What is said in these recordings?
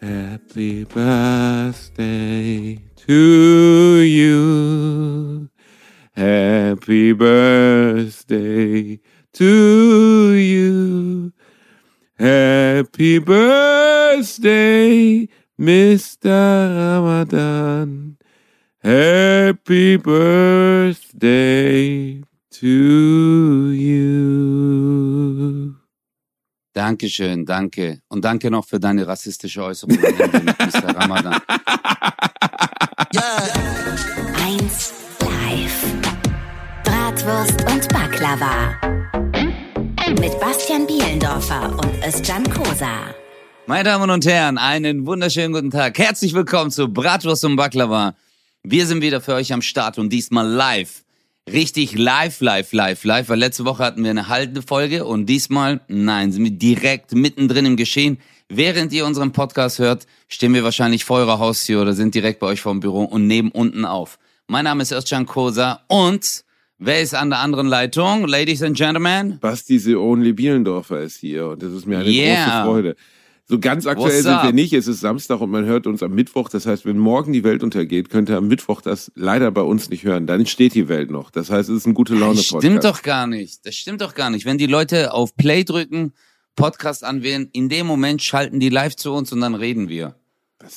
Happy birthday to you. Happy birthday to you. Happy birthday, Mr. Ramadan. Happy birthday to Dankeschön, danke. Und danke noch für deine rassistische Äußerung, Mr. Ramadan. Eins live. Bratwurst und Baklava. Mit Bastian Bielendorfer und Özcan Kosa. Meine Damen und Herren, einen wunderschönen guten Tag. Herzlich willkommen zu Bratwurst und Baklava. Wir sind wieder für euch am Start und diesmal live. Richtig live, live, live, live, weil letzte Woche hatten wir eine haltende Folge und diesmal, nein, sind wir direkt mittendrin im Geschehen. Während ihr unseren Podcast hört, stehen wir wahrscheinlich vor eurer Haustür oder sind direkt bei euch vor dem Büro und nehmen unten auf. Mein Name ist Özcan Kosa und wer ist an der anderen Leitung? Ladies and Gentlemen. Basti The Only Bielendorfer ist hier und das ist mir eine Yeah. große Freude. So ganz aktuell sind wir nicht. Es ist Samstag und man hört uns am Mittwoch. Das heißt, wenn morgen die Welt untergeht, könnt ihr am Mittwoch das leider bei uns nicht hören. Dann steht die Welt noch. Das heißt, es ist ein gute Laune Das Podcast. stimmt doch gar nicht. Das stimmt doch gar nicht. Wenn die Leute auf Play drücken, Podcast anwählen, in dem Moment schalten die live zu uns und dann reden wir.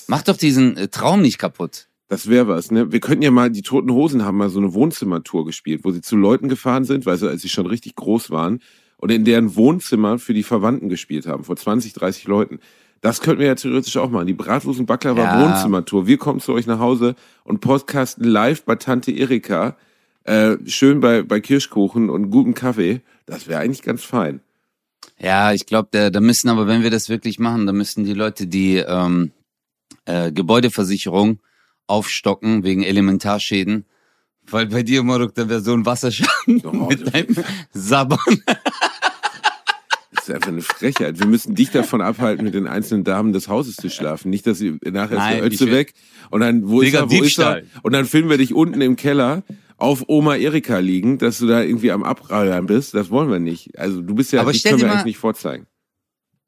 Mach doch diesen äh, Traum nicht kaputt. Das wäre was, ne? Wir könnten ja mal, die Toten Hosen haben mal so eine Wohnzimmertour gespielt, wo sie zu Leuten gefahren sind, weil sie, als sie schon richtig groß waren, und in deren Wohnzimmer für die Verwandten gespielt haben, vor 20, 30 Leuten. Das könnten wir ja theoretisch auch machen. Die Bratwurst und Baklava Ja. Wohnzimmertour. Wir kommen zu euch nach Hause und podcasten live bei Tante Erika, äh, schön bei, bei Kirschkuchen und gutem Kaffee. Das wäre eigentlich ganz fein. Ja, ich glaube, da, da müssen aber, wenn wir das wirklich machen, da müssen die Leute die ähm, äh, Gebäudeversicherung aufstocken wegen Elementarschäden. Weil bei dir, Moruk, da wäre so ein Wasserschaden Oh, mit deinem Sabbern. Das ist einfach eine Frechheit. Wir müssen dich davon abhalten, mit den einzelnen Damen des Hauses zu schlafen. Nicht, dass sie nachher ist Nein, der ich Ötze weg und dann, wo Digga, ist er, wo Diebstahl. ist er? Und dann filmen wir dich unten im Keller auf Oma Erika liegen, dass du da irgendwie am Abrallern bist. Das wollen wir nicht. Also du bist ja, Aber das können dir wir mal- eigentlich nicht vorzeigen.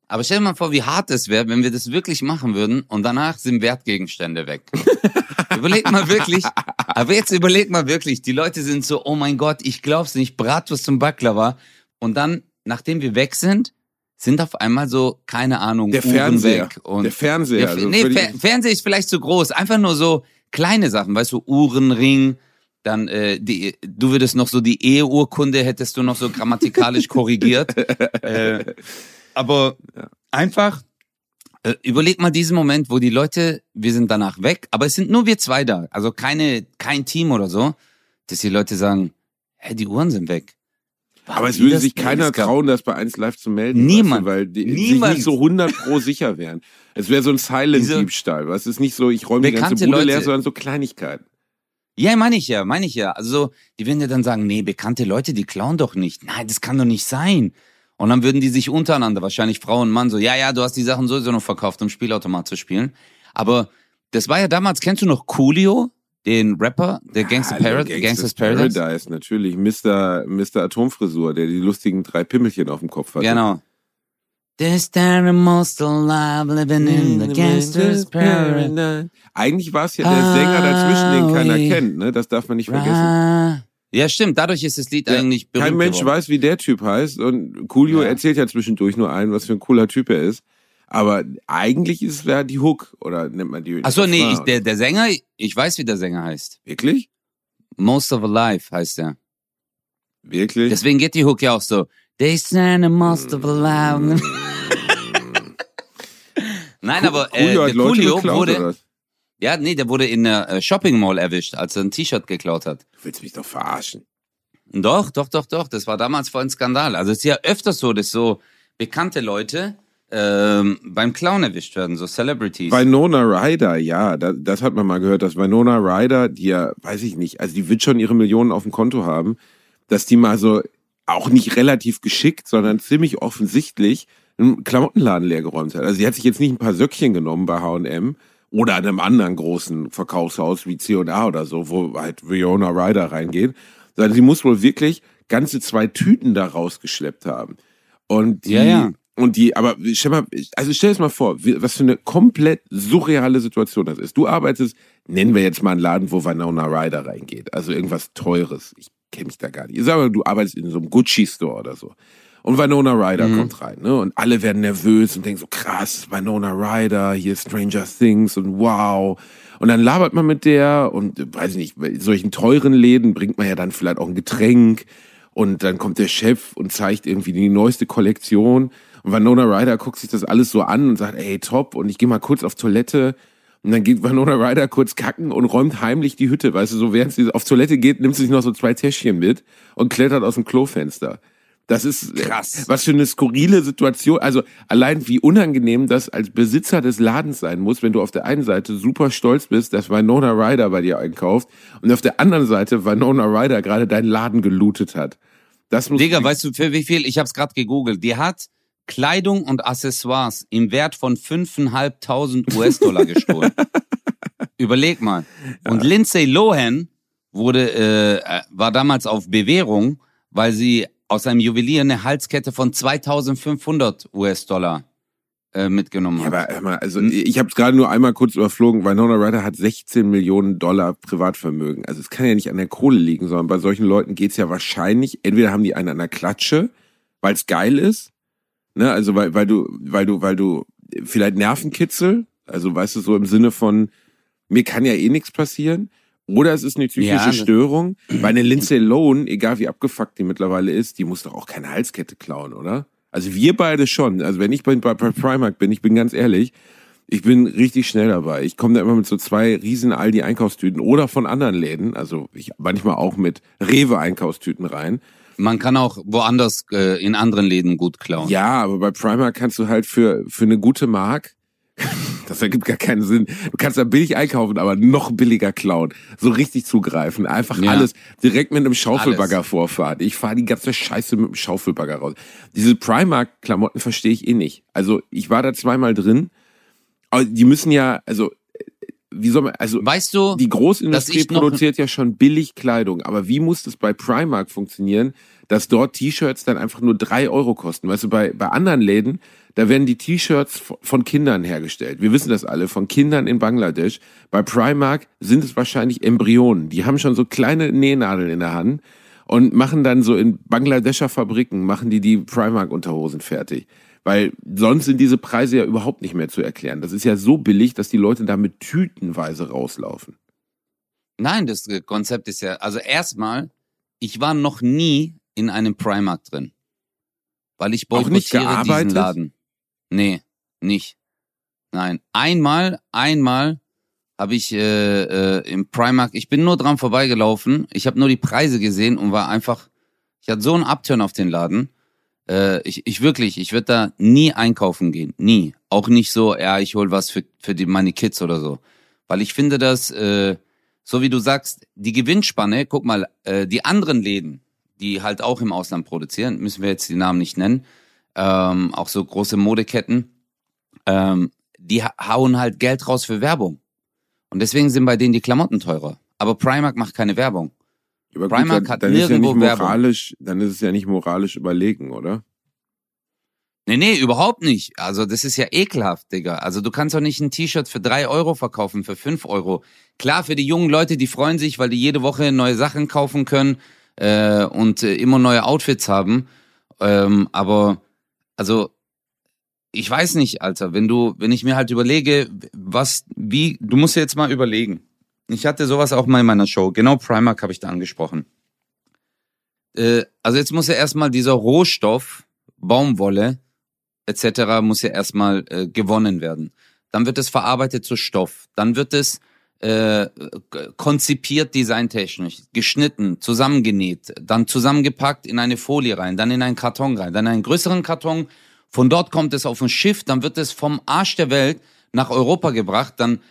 Aber stell dir mal vor, wie hart es wäre, wenn wir das wirklich machen würden und danach sind Wertgegenstände weg. überleg mal wirklich, aber jetzt überleg mal wirklich, die Leute sind so, oh mein Gott, ich glaub's nicht, Bratwurst zum Baklava. Und dann, nachdem wir weg sind, sind auf einmal so, keine Ahnung, Der Uhren Fernseher. weg. Und Der Fernseher. Der, also nee, Fer Fernseher ist vielleicht zu groß. Einfach nur so kleine Sachen, weißt du, Uhrenring, dann äh, die, du würdest noch so die Eheurkunde hättest du noch so grammatikalisch korrigiert. äh, aber einfach äh, überleg mal diesen Moment, wo die Leute, wir sind danach weg, aber es sind nur wir zwei da, also keine kein Team oder so, dass die Leute sagen, hä, die Uhren sind weg. Aber es würde sich keiner es trauen, das bei 1 Live zu melden. Niemand. Weißt du, weil die Niemand. sich nicht so 100 pro sicher wären. Es wäre so ein Silent-Diebstahl. Was ist nicht so, ich räume die ganze Bude leer, Leute. sondern so Kleinigkeiten. Ja, meine ich ja, meine ich ja. Also, die würden ja dann sagen, nee, bekannte Leute, die klauen doch nicht. Nein, das kann doch nicht sein. Und dann würden die sich untereinander, wahrscheinlich Frau und Mann, so, ja, ja, du hast die Sachen sowieso noch verkauft, um Spielautomat zu spielen. Aber das war ja damals, kennst du noch Coolio, den Rapper, der Gangster Hallo, Parad Gangsters Paradise? Paradise, natürlich. Mr. Mr. Atomfrisur, der die lustigen drei Pimmelchen auf dem Kopf hat. Genau. This time I'm most alive, living in the Gangsters Paradise. Eigentlich war es ja der Sänger dazwischen, den keiner kennt, ne? Das darf man nicht vergessen. Ja, stimmt, dadurch ist das Lied Ja, eigentlich berühmt Kein Mensch geworden. weiß, wie der Typ heißt. Und Coolio Ja. erzählt ja zwischendurch nur einen, was für ein cooler Typ er ist. Aber eigentlich ist es ja die Hook, oder nennt man die? Ach so, nee, ich, der, der Sänger, ich weiß, wie der Sänger heißt. Wirklich? Most of Alive heißt er. Wirklich? Deswegen geht die Hook ja auch so. They stand most of alive. Nein, aber äh, der Coolio geklaut, wurde, ja, nee, der wurde in der äh, Shopping Mall erwischt, als er ein T-Shirt geklaut hat. Du willst mich doch verarschen. Doch, doch, doch, doch. Das war damals voll ein Skandal. Also es ist ja öfters so, dass so bekannte Leute ähm, beim Clown erwischt werden, so Celebrities. Winona Ryder, ja, das, das hat man mal gehört, dass Winona Ryder, die ja, weiß ich nicht, also die wird schon ihre Millionen auf dem Konto haben, dass die mal so auch nicht relativ geschickt, sondern ziemlich offensichtlich einen Klamottenladen leergeräumt hat. Also sie hat sich jetzt nicht ein paar Söckchen genommen bei H&M oder einem anderen großen Verkaufshaus wie C&A oder so, wo halt Winona Ryder reingeht, sondern sie muss wohl wirklich ganze zwei Tüten da rausgeschleppt haben. Und die, Ja, ja. Und die, aber stell mal, also stell dir mal vor, was für eine komplett surreale Situation das ist. Du arbeitest, nennen wir jetzt mal einen Laden, wo Winona Ryder reingeht. Also irgendwas Teures. Ich kenne mich da gar nicht. Ich mal, du arbeitest in so einem Gucci-Store oder so. Und Winona Ryder mhm. kommt rein, ne? Und alle werden nervös und denken so, krass, Winona Ryder, hier Stranger Things und wow. Und dann labert man mit der und, weiß ich nicht, in solchen teuren Läden bringt man ja dann vielleicht auch ein Getränk. Und dann kommt der Chef und zeigt irgendwie die neueste Kollektion. Und Winona Ryder guckt sich das alles so an und sagt, ey, top. Und ich gehe mal kurz auf Toilette. Und dann geht Winona Ryder kurz kacken und räumt heimlich die Hütte. Weißt du, so während sie auf Toilette geht, nimmt sie sich noch so zwei Täschchen mit und klettert aus dem Klofenster. Das ist krass. Was für eine skurrile Situation. Also allein wie unangenehm das als Besitzer des Ladens sein muss, wenn du auf der einen Seite super stolz bist, dass Winona Ryder bei dir einkauft und auf der anderen Seite Winona Ryder gerade deinen Laden gelootet hat. Das muss Digga, weißt du für wie viel? Ich habe es gerade gegoogelt. Die hat Kleidung und Accessoires im Wert von 5.500 US-Dollar gestohlen. Überleg mal. Ja. Und Lindsay Lohan wurde, äh, war damals auf Bewährung, weil sie aus einem Juwelier eine Halskette von 2500 US-Dollar äh, mitgenommen hat. Ja, aber also ich habe es gerade nur einmal kurz überflogen. Winona Ryder hat 16 Millionen Dollar Privatvermögen. Also es kann ja nicht an der Kohle liegen, sondern bei solchen Leuten geht's ja wahrscheinlich, entweder haben die einen an der Klatsche, weil es geil ist, Ne? Also weil, weil du, weil du, weil du vielleicht Nervenkitzel, also weißt du, so im Sinne von, mir kann ja eh nichts passieren. Oder es ist eine psychische ja, Störung. Weil eine Lindsay Lohan, egal wie abgefuckt die mittlerweile ist, die muss doch auch keine Halskette klauen, oder? Also wir beide schon. Also wenn ich bei, bei Primark bin, ich bin ganz ehrlich, ich bin richtig schnell dabei. Ich komme da immer mit so zwei riesen Aldi Einkaufstüten oder von anderen Läden, also ich manchmal auch mit Rewe Einkaufstüten rein man kann auch woanders äh, in anderen Läden gut klauen. Ja, aber bei Primark kannst du halt für, für eine gute Mark, das ergibt gar keinen Sinn. Du kannst da billig einkaufen, aber noch billiger klauen. So richtig zugreifen. Einfach ja. alles direkt mit einem Schaufelbagger alles. vorfahren. Ich fahre die ganze Scheiße mit dem Schaufelbagger raus. Diese Primark-Klamotten verstehe ich eh nicht. Also ich war da zweimal drin. Aber die müssen ja, also wie soll man, also weißt du, die Großindustrie produziert ja schon billig Kleidung, aber wie muss das bei Primark funktionieren, dass dort T-Shirts dann einfach nur drei Euro kosten? Weißt du, bei, bei anderen Läden, da werden die T-Shirts von Kindern hergestellt. Wir wissen das alle, von Kindern in Bangladesch. Bei Primark sind es wahrscheinlich Embryonen. Die haben schon so kleine Nähnadeln in der Hand und machen dann so in Bangladescher Fabriken, machen die die Primark-Unterhosen fertig. Weil sonst sind diese Preise ja überhaupt nicht mehr zu erklären. Das ist ja so billig, dass die Leute damit tütenweise rauslaufen. Nein, das Konzept ist ja, also erstmal, ich war noch nie in einem Primark drin. Weil ich boykottiere diesen Laden. Nee, nicht. Nein. Einmal, einmal habe ich äh, äh, im Primark, ich bin nur dran vorbeigelaufen, ich habe nur die Preise gesehen und war einfach, ich hatte so einen Upturn auf den Laden. Äh, ich, ich wirklich, ich würde da nie einkaufen gehen. Nie. Auch nicht so, ja, ich hol was für, für die, meine Kids oder so. Weil ich finde das, äh, so wie du sagst, die Gewinnspanne, guck mal, äh, die anderen Läden, die halt auch im Ausland produzieren, müssen wir jetzt die Namen nicht nennen, ähm, auch so große Modeketten, ähm, die hauen halt Geld raus für Werbung. Und deswegen sind bei denen die Klamotten teurer. Aber Primark macht keine Werbung. Aber Primark gut, hat dann nirgendwo ist ja nicht moralisch, Werbung. Dann ist es ja nicht moralisch überlegen, oder? Nee, nee, überhaupt nicht. Also das ist ja ekelhaft, Digga. Also du kannst doch nicht ein T-Shirt für drei Euro verkaufen, für fünf Euro. Klar, für die jungen Leute, die freuen sich, weil die jede Woche neue Sachen kaufen können äh, und äh, immer neue Outfits haben. Ähm, aber also ich weiß nicht, Alter, wenn du, wenn ich mir halt überlege, was, wie, du musst jetzt mal überlegen. Ich hatte sowas auch mal in meiner Show. Genau Primark habe ich da angesprochen. Äh, also jetzt muss ja erstmal dieser Rohstoff, Baumwolle etc. muss ja erstmal äh, gewonnen werden. Dann wird es verarbeitet zu Stoff. Dann wird es äh, konzipiert designtechnisch, geschnitten, zusammengenäht, dann zusammengepackt in eine Folie rein, dann in einen Karton rein, dann in einen größeren Karton. Von dort kommt es auf ein Schiff, dann wird es vom Arsch der Welt nach Europa gebracht, dann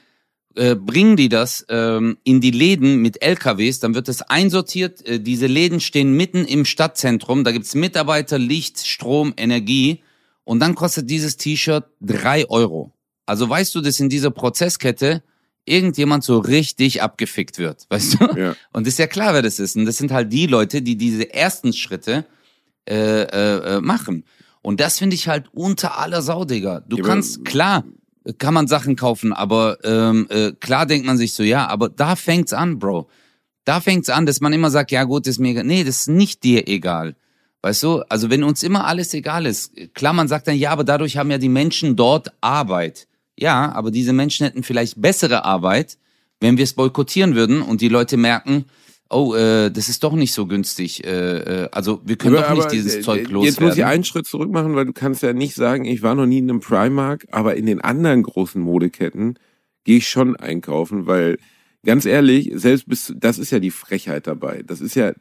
äh, bringen die das ähm, in die Läden mit LKWs, dann wird es einsortiert. Äh, diese Läden stehen mitten im Stadtzentrum, da gibt's Mitarbeiter, Licht, Strom, Energie und dann kostet dieses T-Shirt drei Euro. Also weißt du, dass in dieser Prozesskette irgendjemand so richtig abgefickt wird, weißt du? Ja. Und ist ja klar, wer das ist. Und das sind halt die Leute, die diese ersten Schritte äh, äh, äh machen. Und das finde ich halt unter aller Sau, Digga. Du Ja, kannst, klar, kann man Sachen kaufen, aber ähm, äh, klar denkt man sich so, ja, aber da fängt's an, Bro. Da fängt's an, dass man immer sagt, ja gut, ist mir egal. Nee, das ist nicht dir egal. Weißt du, also wenn uns immer alles egal ist, klar, man sagt dann, ja, aber dadurch haben ja die Menschen dort Arbeit. Ja, aber diese Menschen hätten vielleicht bessere Arbeit, wenn wir es boykottieren würden und die Leute merken, oh, äh, das ist doch nicht so günstig. Äh, äh, also wir können Aber- doch nicht aber, dieses äh, Zeug loswerden. Jetzt muss ich einen Schritt zurück machen, weil du kannst ja nicht sagen, ich war noch nie in einem Primark, aber in den anderen großen Modeketten gehe ich schon einkaufen, weil ganz ehrlich, selbst bis das ist ja die Frechheit dabei. Das ist ja,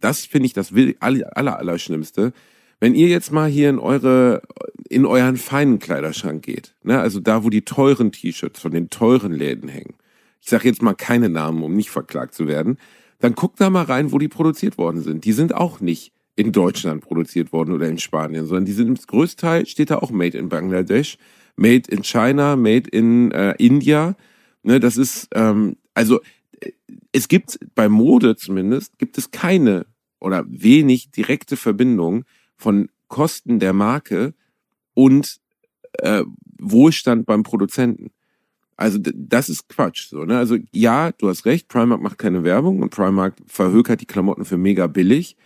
das finde ich das aller, aller, aller Schlimmste. Wenn ihr jetzt mal hier in eure, in euren feinen Kleiderschrank geht, ne, also da, wo die teuren T-Shirts von den teuren Läden hängen, ich sage jetzt mal keine Namen, um nicht verklagt zu werden, dann guckt da mal rein, wo die produziert worden sind. Die sind auch nicht in Deutschland produziert worden oder in Spanien, sondern die sind im größten Teil steht da auch Made in Bangladesch, Made in China, Made in äh, India. Ne, das ist ähm, also äh, es gibt bei Mode zumindest gibt es keine oder wenig direkte Verbindung von Kosten der Marke und äh, Wohlstand beim Produzenten. Also das ist Quatsch. So, ne? Also ja, du hast recht, Primark macht keine Werbung und Primark verhökert die Klamotten für mega billig.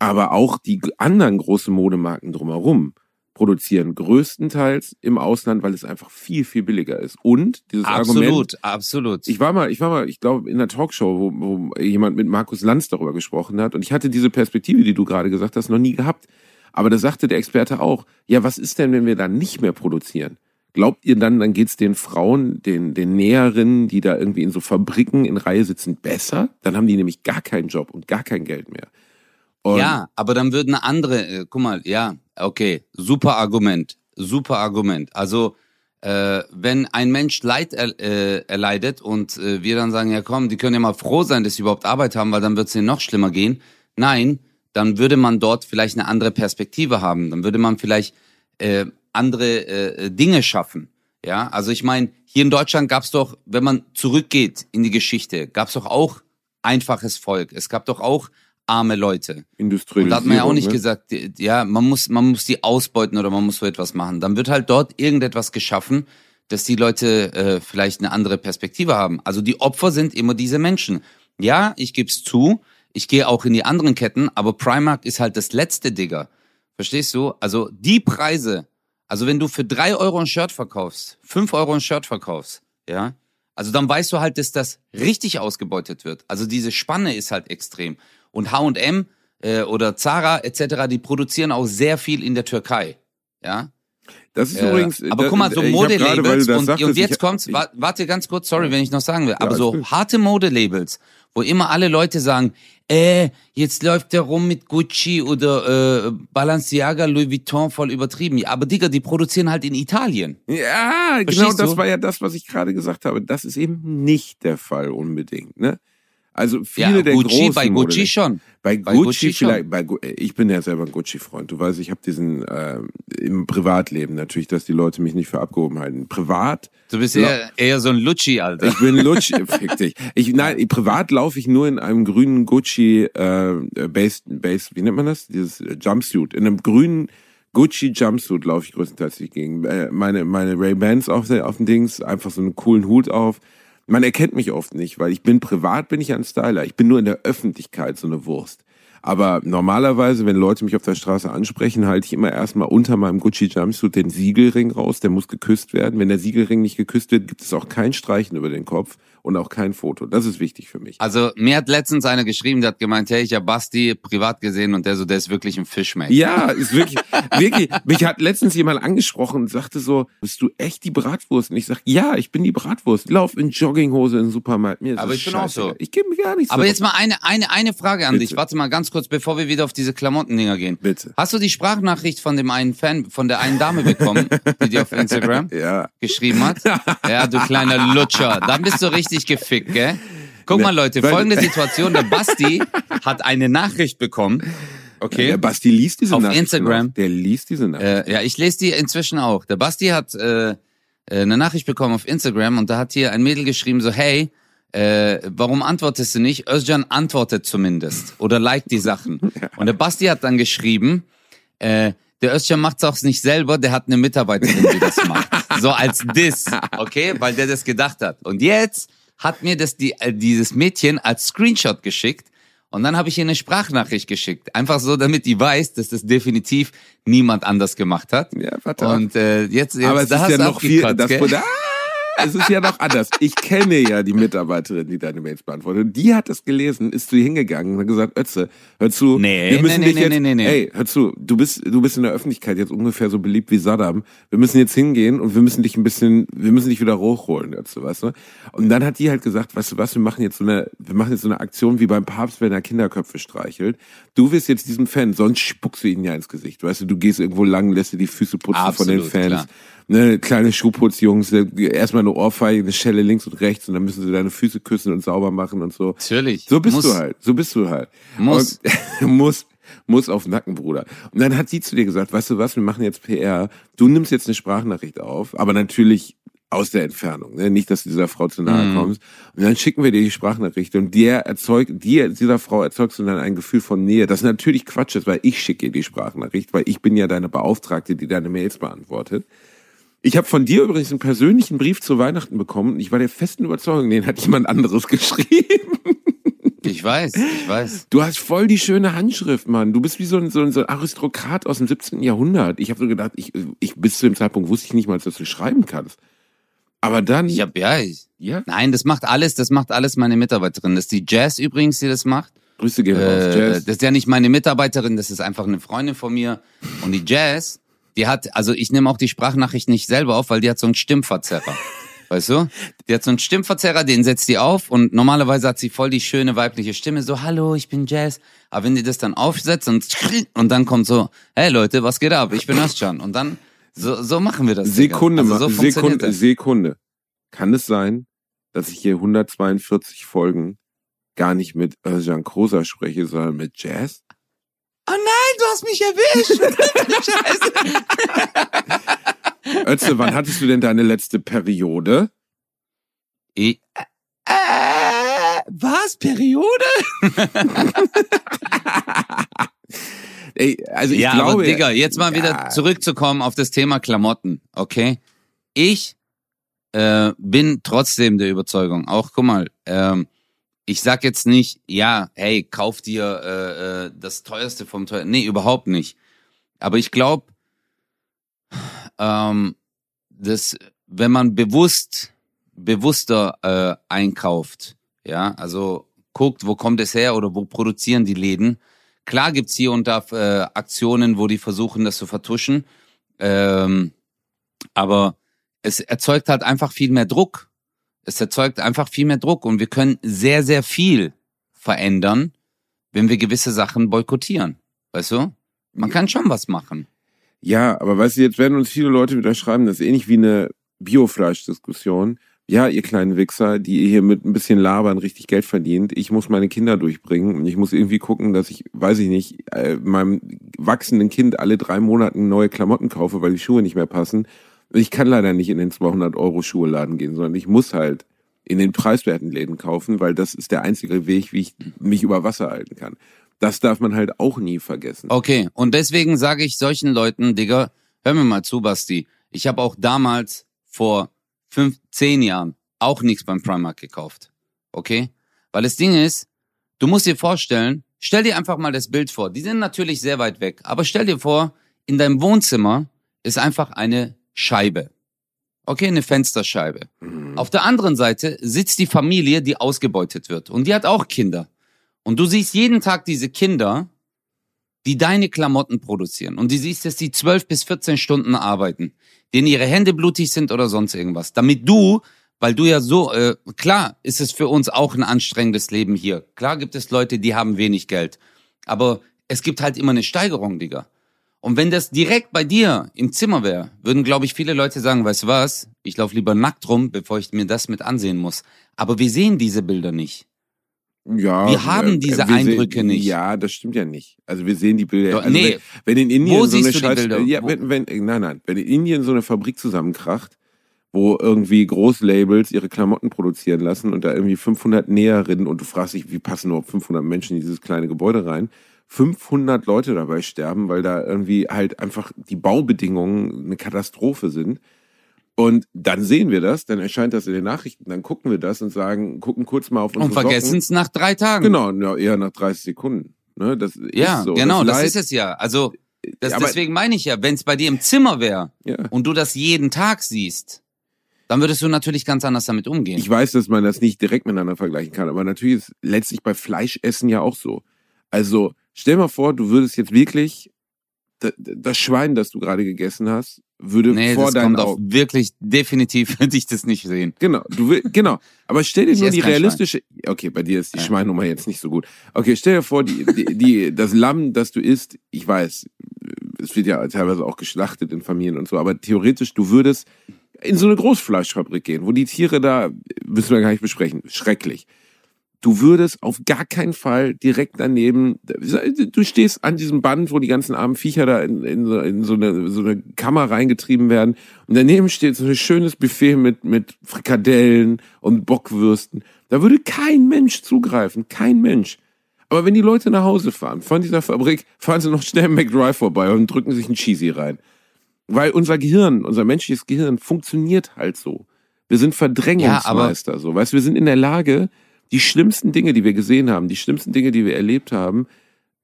Aber auch die anderen großen Modemarken drumherum produzieren größtenteils im Ausland, weil es einfach viel, viel billiger ist. Und dieses Argument, absolut, absolut. ich war mal, ich war mal, ich glaube, in einer Talkshow, wo, wo jemand mit Markus Lanz darüber gesprochen hat. Und ich hatte diese Perspektive, die du gerade gesagt hast, noch nie gehabt. Aber da sagte der Experte auch, ja, was ist denn, wenn wir dann nicht mehr produzieren? Glaubt ihr dann, dann geht's den Frauen, den, den Näherinnen, die da irgendwie in so Fabriken in Reihe sitzen, besser? Dann haben die nämlich gar keinen Job und gar kein Geld mehr. Und ja, aber dann würden andere, äh, guck mal, ja, okay, super Argument, super Argument. Also äh, wenn ein Mensch Leid er, äh, erleidet und äh, wir dann sagen, ja komm, die können ja mal froh sein, dass sie überhaupt Arbeit haben, weil dann wird es ihnen noch schlimmer gehen. Nein, dann würde man dort vielleicht eine andere Perspektive haben. Dann würde man vielleicht äh, andere äh, Dinge schaffen. Ja, also ich meine, hier in Deutschland gab es doch, wenn man zurückgeht in die Geschichte, gab es doch auch einfaches Volk. Es gab doch auch arme Leute. Und Industrialisierung. da hat man ja auch nicht ne? gesagt, ja, man muss, man muss die ausbeuten oder man muss so etwas machen. Dann wird halt dort irgendetwas geschaffen, dass die Leute äh, vielleicht eine andere Perspektive haben. Also die Opfer sind immer diese Menschen. Ja, ich geb's zu, ich gehe auch in die anderen Ketten, aber Primark ist halt das letzte Digger. Verstehst du? Also die Preise, also wenn du für drei Euro ein Shirt verkaufst, fünf Euro ein Shirt verkaufst, ja, also dann weißt du halt, dass das richtig ausgebeutet wird. Also diese Spanne ist halt extrem. Und H&M äh, oder Zara etc., die produzieren auch sehr viel in der Türkei. Ja. Das ist Äh, übrigens. aber das, guck mal, so Modelabels und, sagtest, und jetzt ich- kommt's, warte ganz kurz, sorry, wenn ich noch sagen will, aber alles so harte Modelabels, wo immer alle Leute sagen, äh, jetzt läuft der rum mit Gucci oder äh, Balenciaga, Louis Vuitton, voll übertrieben. Ja, aber Digga, die produzieren halt in Italien. Ja, genau Verstehst das du? war ja das, was ich gerade gesagt habe. Das ist eben nicht der Fall unbedingt. Ne? Also viele Ja, der Gucci, großen bei Gucci Modelle- schon. Bei Bei Gucci, vielleicht, bei, ich bin ja selber ein Gucci-Freund. Du weißt, ich habe diesen äh, im Privatleben natürlich, dass die Leute mich nicht für abgehoben halten. Privat, Du bist Ja. eher, eher so ein Lucci, Alter. ich bin Lutsch, fick dich. Ich, nein, privat laufe ich nur in einem grünen Gucci äh, Base, Base, wie nennt man das? Dieses äh, Jumpsuit. In einem grünen Gucci Jumpsuit laufe ich größtenteils Gegend. Äh, meine meine Ray Bans auf, auf dem Dings, einfach so einen coolen Hut auf. Man erkennt mich oft nicht, weil ich bin privat, bin ich ein Styler. Ich bin nur in der Öffentlichkeit so eine Wurst. Aber normalerweise, wenn Leute mich auf der Straße ansprechen, halte ich immer erstmal unter meinem Gucci Jumpsuit den Siegelring raus. Der muss geküsst werden. Wenn der Siegelring nicht geküsst wird, gibt es auch kein Streichen über den Kopf und auch kein Foto. Das ist wichtig für mich. Also mir hat letztens einer geschrieben, der hat gemeint, hey, ich habe Basti privat gesehen und der so, der ist wirklich ein Fischmensch. Ja, ist wirklich, wirklich. Mich hat letztens jemand angesprochen und sagte so, bist du echt die Bratwurst? Und ich sag, ja, ich bin die Bratwurst. Lauf in Jogginghose in den Supermarkt. Mir ist Aber ich bin auch so. Ich gebe mir gar nichts. Aber darauf. jetzt mal eine, eine, eine Frage an Bitte. dich. Warte mal ganz kurz, bevor wir wieder auf diese Klamottendinger gehen. Bitte. Hast du die Sprachnachricht von dem einen Fan, von der einen Dame bekommen, die dir auf Instagram Ja. geschrieben hat? Ja, du kleiner Lutscher. Dann bist du richtig gefickt, gell? Guck mal, Leute, folgende Situation. Der Basti hat eine Nachricht bekommen. Okay. Der Basti liest diese Auf Nachricht. Instagram. Noch. Der liest diese Nachricht. Äh, ja, ich lese die inzwischen auch. Der Basti hat äh, äh, eine Nachricht bekommen auf Instagram und da hat hier ein Mädel geschrieben so, hey, äh, warum antwortest du nicht? Özcan antwortet zumindest oder liked die Sachen. Und der Basti hat dann geschrieben, äh, der Özcan macht's auch nicht selber, der hat eine Mitarbeiterin, die das macht. So als Diss, okay? Weil der das gedacht hat. Und jetzt hat mir das die, äh, dieses Mädchen als Screenshot geschickt. Und dann habe ich ihr eine Sprachnachricht geschickt. Einfach so, damit die weiß, dass das definitiv niemand anders gemacht hat. Ja, warte. Und äh, jetzt, jetzt Aber es da ist hast ja noch viel, das gell? Es ist ja noch anders. Ich kenne ja die Mitarbeiterin, die deine Mails beantwortet. Und die hat das gelesen, ist zu ihr hingegangen und hat gesagt, Ötze, hör zu, Nee, wir müssen nee, dich nee, jetzt, nee, nee, nee. ey, hör zu, du bist, du bist in der Öffentlichkeit jetzt ungefähr so beliebt wie Saddam. Wir müssen jetzt hingehen und wir müssen dich ein bisschen, wir müssen dich wieder hochholen, Ötze, weißt du? Und dann hat die halt gesagt, weißt du was, wir machen jetzt so eine, wir machen jetzt so eine Aktion wie beim Papst, wenn er Kinderköpfe streichelt. Du wirst jetzt diesem Fan, sonst spuckst du ihn ja ins Gesicht, weißt du, du gehst irgendwo lang, lässt dir die Füße putzen von den Absolut, Fans. klar. Ne, kleine Schuhputzjungs, äh, erstmal eine Ohrfeige, eine Schelle links und rechts und dann müssen sie deine Füße küssen und sauber machen und so. Natürlich. So bist Muss. du halt, so bist du halt. Muss. Und, muss, muss auf den Nacken, Bruder. Und dann hat sie zu dir gesagt, weißt du was, wir machen jetzt PR. Du nimmst jetzt eine Sprachnachricht auf, aber natürlich aus der Entfernung, ne? nicht, dass du dieser Frau zu nahe Mhm. kommst. Und dann schicken wir dir die Sprachnachricht und dir erzeugt, dir, dieser Frau erzeugst du dann ein Gefühl von Nähe. Das natürlich Quatsch ist, weil ich schicke dir die Sprachnachricht, weil ich bin ja deine Beauftragte, die deine Mails beantwortet. Ich habe von dir übrigens einen persönlichen Brief zu Weihnachten bekommen ich war der festen Überzeugung, den hat jemand anderes geschrieben. Ich weiß, ich weiß. Du hast voll die schöne Handschrift, Mann. Du bist wie so ein, so ein, so ein Aristokrat aus dem 17. Jahrhundert. Ich habe so gedacht, ich, ich bis zu dem Zeitpunkt wusste ich nicht mal, dass du schreiben kannst. Aber dann, Ich hab, ja, ich, ja, nein, das macht alles, das macht alles meine Mitarbeiterin. Das ist die Jazz übrigens, die das macht. Grüße gehen raus, Äh, Jazz. das ist ja nicht meine Mitarbeiterin, das ist einfach eine Freundin von mir. Und die Jazz, die hat, also ich nehme auch die Sprachnachricht nicht selber auf, weil die hat so einen Stimmverzerrer. Weißt du? Die hat so einen Stimmverzerrer, den setzt die auf und normalerweise hat sie voll die schöne weibliche Stimme, so, hallo, ich bin Jazz. Aber wenn die das dann aufsetzt und, und dann kommt so, hey Leute, was geht ab? Ich bin Özcan. Und dann, so, so machen wir das. Sekunde, also so Sekunde. Sekunde. Kann es sein, dass ich hier 142 Folgen gar nicht mit Özcan Krosa spreche, sondern mit Jazz? Oh nein, du hast mich erwischt. Scheiße. Ötze, wann hattest du denn deine letzte Periode? Ich, äh, was? Periode? Ey, also ich ja, glaube, aber Digga, jetzt mal Ja. wieder zurückzukommen auf das Thema Klamotten, okay? Ich äh, bin trotzdem der Überzeugung, auch guck mal, ähm, ich sag jetzt nicht, ja, hey, kauf dir äh, äh, das teuerste vom teuersten. Nee, überhaupt nicht. Aber ich glaube, ähm, dass wenn man bewusst, bewusster äh, einkauft, ja, also guckt, wo kommt es her oder wo produzieren die Läden. Klar gibt's hier und da äh, Aktionen, wo die versuchen, das zu vertuschen. Ähm, aber es erzeugt halt einfach viel mehr Druck. Es erzeugt einfach viel mehr Druck und wir können sehr, sehr viel verändern, wenn wir gewisse Sachen boykottieren. Weißt du? Man kann schon was machen. Ja, aber weißt du, jetzt werden uns viele Leute wieder schreiben, das ist ähnlich wie eine Biofleischdiskussion. Ja, ihr kleinen Wichser, die ihr hier mit ein bisschen Labern richtig Geld verdient. Ich muss meine Kinder durchbringen und ich muss irgendwie gucken, dass ich, weiß ich nicht, äh, meinem wachsenden Kind alle drei Monate neue Klamotten kaufe, weil die Schuhe nicht mehr passen. Und ich kann leider nicht in den 200 Euro Schuheladen gehen, sondern ich muss halt in den preiswerten Läden kaufen, weil das ist der einzige Weg, wie ich mich über Wasser halten kann. Das darf man halt auch nie vergessen. Okay, und deswegen sage ich solchen Leuten, Digga, hör mir mal zu, Basti. Ich habe auch damals vor fünf, zehn Jahren auch nichts beim Primark gekauft. Okay? Weil das Ding ist, du musst dir vorstellen, stell dir einfach mal das Bild vor. Die sind natürlich sehr weit weg, aber stell dir vor, in deinem Wohnzimmer ist einfach eine Scheibe. Okay, eine Fensterscheibe. Auf der anderen Seite sitzt die Familie, die ausgebeutet wird. Und die hat auch Kinder. Und du siehst jeden Tag diese Kinder, die deine Klamotten produzieren. Und du siehst, dass die 12 bis 14 Stunden arbeiten, denen ihre Hände blutig sind oder sonst irgendwas. Damit du, weil du ja so, äh, klar ist es für uns auch ein anstrengendes Leben hier. Klar gibt es Leute, die haben wenig Geld. Aber es gibt halt immer eine Steigerung, Digga. Und wenn das direkt bei dir im Zimmer wäre, würden, glaube ich, viele Leute sagen, weißt du was, ich laufe lieber nackt rum, bevor ich mir das mit ansehen muss. Aber wir sehen diese Bilder nicht. Ja, Wir haben diese wir Eindrücke sehen, nicht. Ja, das stimmt ja nicht. Also wir sehen die Bilder. Doch, also nee. wenn, wenn in Indien Wo so eine Scheiß, ja, wenn, wenn, nein, nein, wenn in Indien so eine Fabrik zusammenkracht, wo irgendwie Großlabels ihre Klamotten produzieren lassen und da irgendwie 500 Näherinnen und du fragst dich, wie passen überhaupt 500 Menschen in dieses kleine Gebäude rein, 500 Leute dabei sterben, weil da irgendwie halt einfach die Baubedingungen eine Katastrophe sind. Und dann sehen wir das, dann erscheint das in den Nachrichten, dann gucken wir das und sagen, gucken kurz mal auf unsere Und vergessen es nach drei Tagen. Genau, ja, eher nach 30 Sekunden. Ne, das Ja, ist so. genau, das, Leid- ist es ja. Also das, Aber- deswegen meine ich ja, wenn es bei dir im Zimmer wäre Ja. und du das jeden Tag siehst, dann würdest du natürlich ganz anders damit umgehen. Ich weiß, dass man das nicht direkt miteinander vergleichen kann, aber natürlich ist letztlich bei Fleischessen ja auch so. Also stell mal vor, du würdest jetzt wirklich das Schwein, das du gerade gegessen hast, würde nee, vor das deinen kommt auf Augen. wirklich definitiv würde ich das nicht sehen. Genau, du will, genau. Aber stell dir Ich nur die realistische. Okay, bei dir ist die Ja. Schweinnummer jetzt nicht so gut. Okay, stell dir vor, die, die, die, das Lamm, das du isst, ich weiß, es wird ja teilweise auch geschlachtet in Familien und so, aber theoretisch, du würdest in so eine Großfleischfabrik gehen, wo die Tiere da, müssen wir gar nicht besprechen, schrecklich. Du würdest auf gar keinen Fall direkt daneben, du stehst an diesem Band, wo die ganzen armen Viecher da in, in, so- in so, eine, so eine Kammer reingetrieben werden. Und daneben steht so ein schönes Buffet mit, mit Frikadellen und Bockwürsten. Da würde kein Mensch zugreifen, kein Mensch. Aber wenn die Leute nach Hause fahren, von dieser Fabrik, fahren sie noch schnell im McDrive vorbei und drücken sich einen Cheesy rein. Weil unser Gehirn, unser menschliches Gehirn funktioniert halt so. Wir sind Verdrängungsmeister, so. Weißt, du, wir sind in der Lage, die schlimmsten Dinge, die wir gesehen haben, die schlimmsten Dinge, die wir erlebt haben,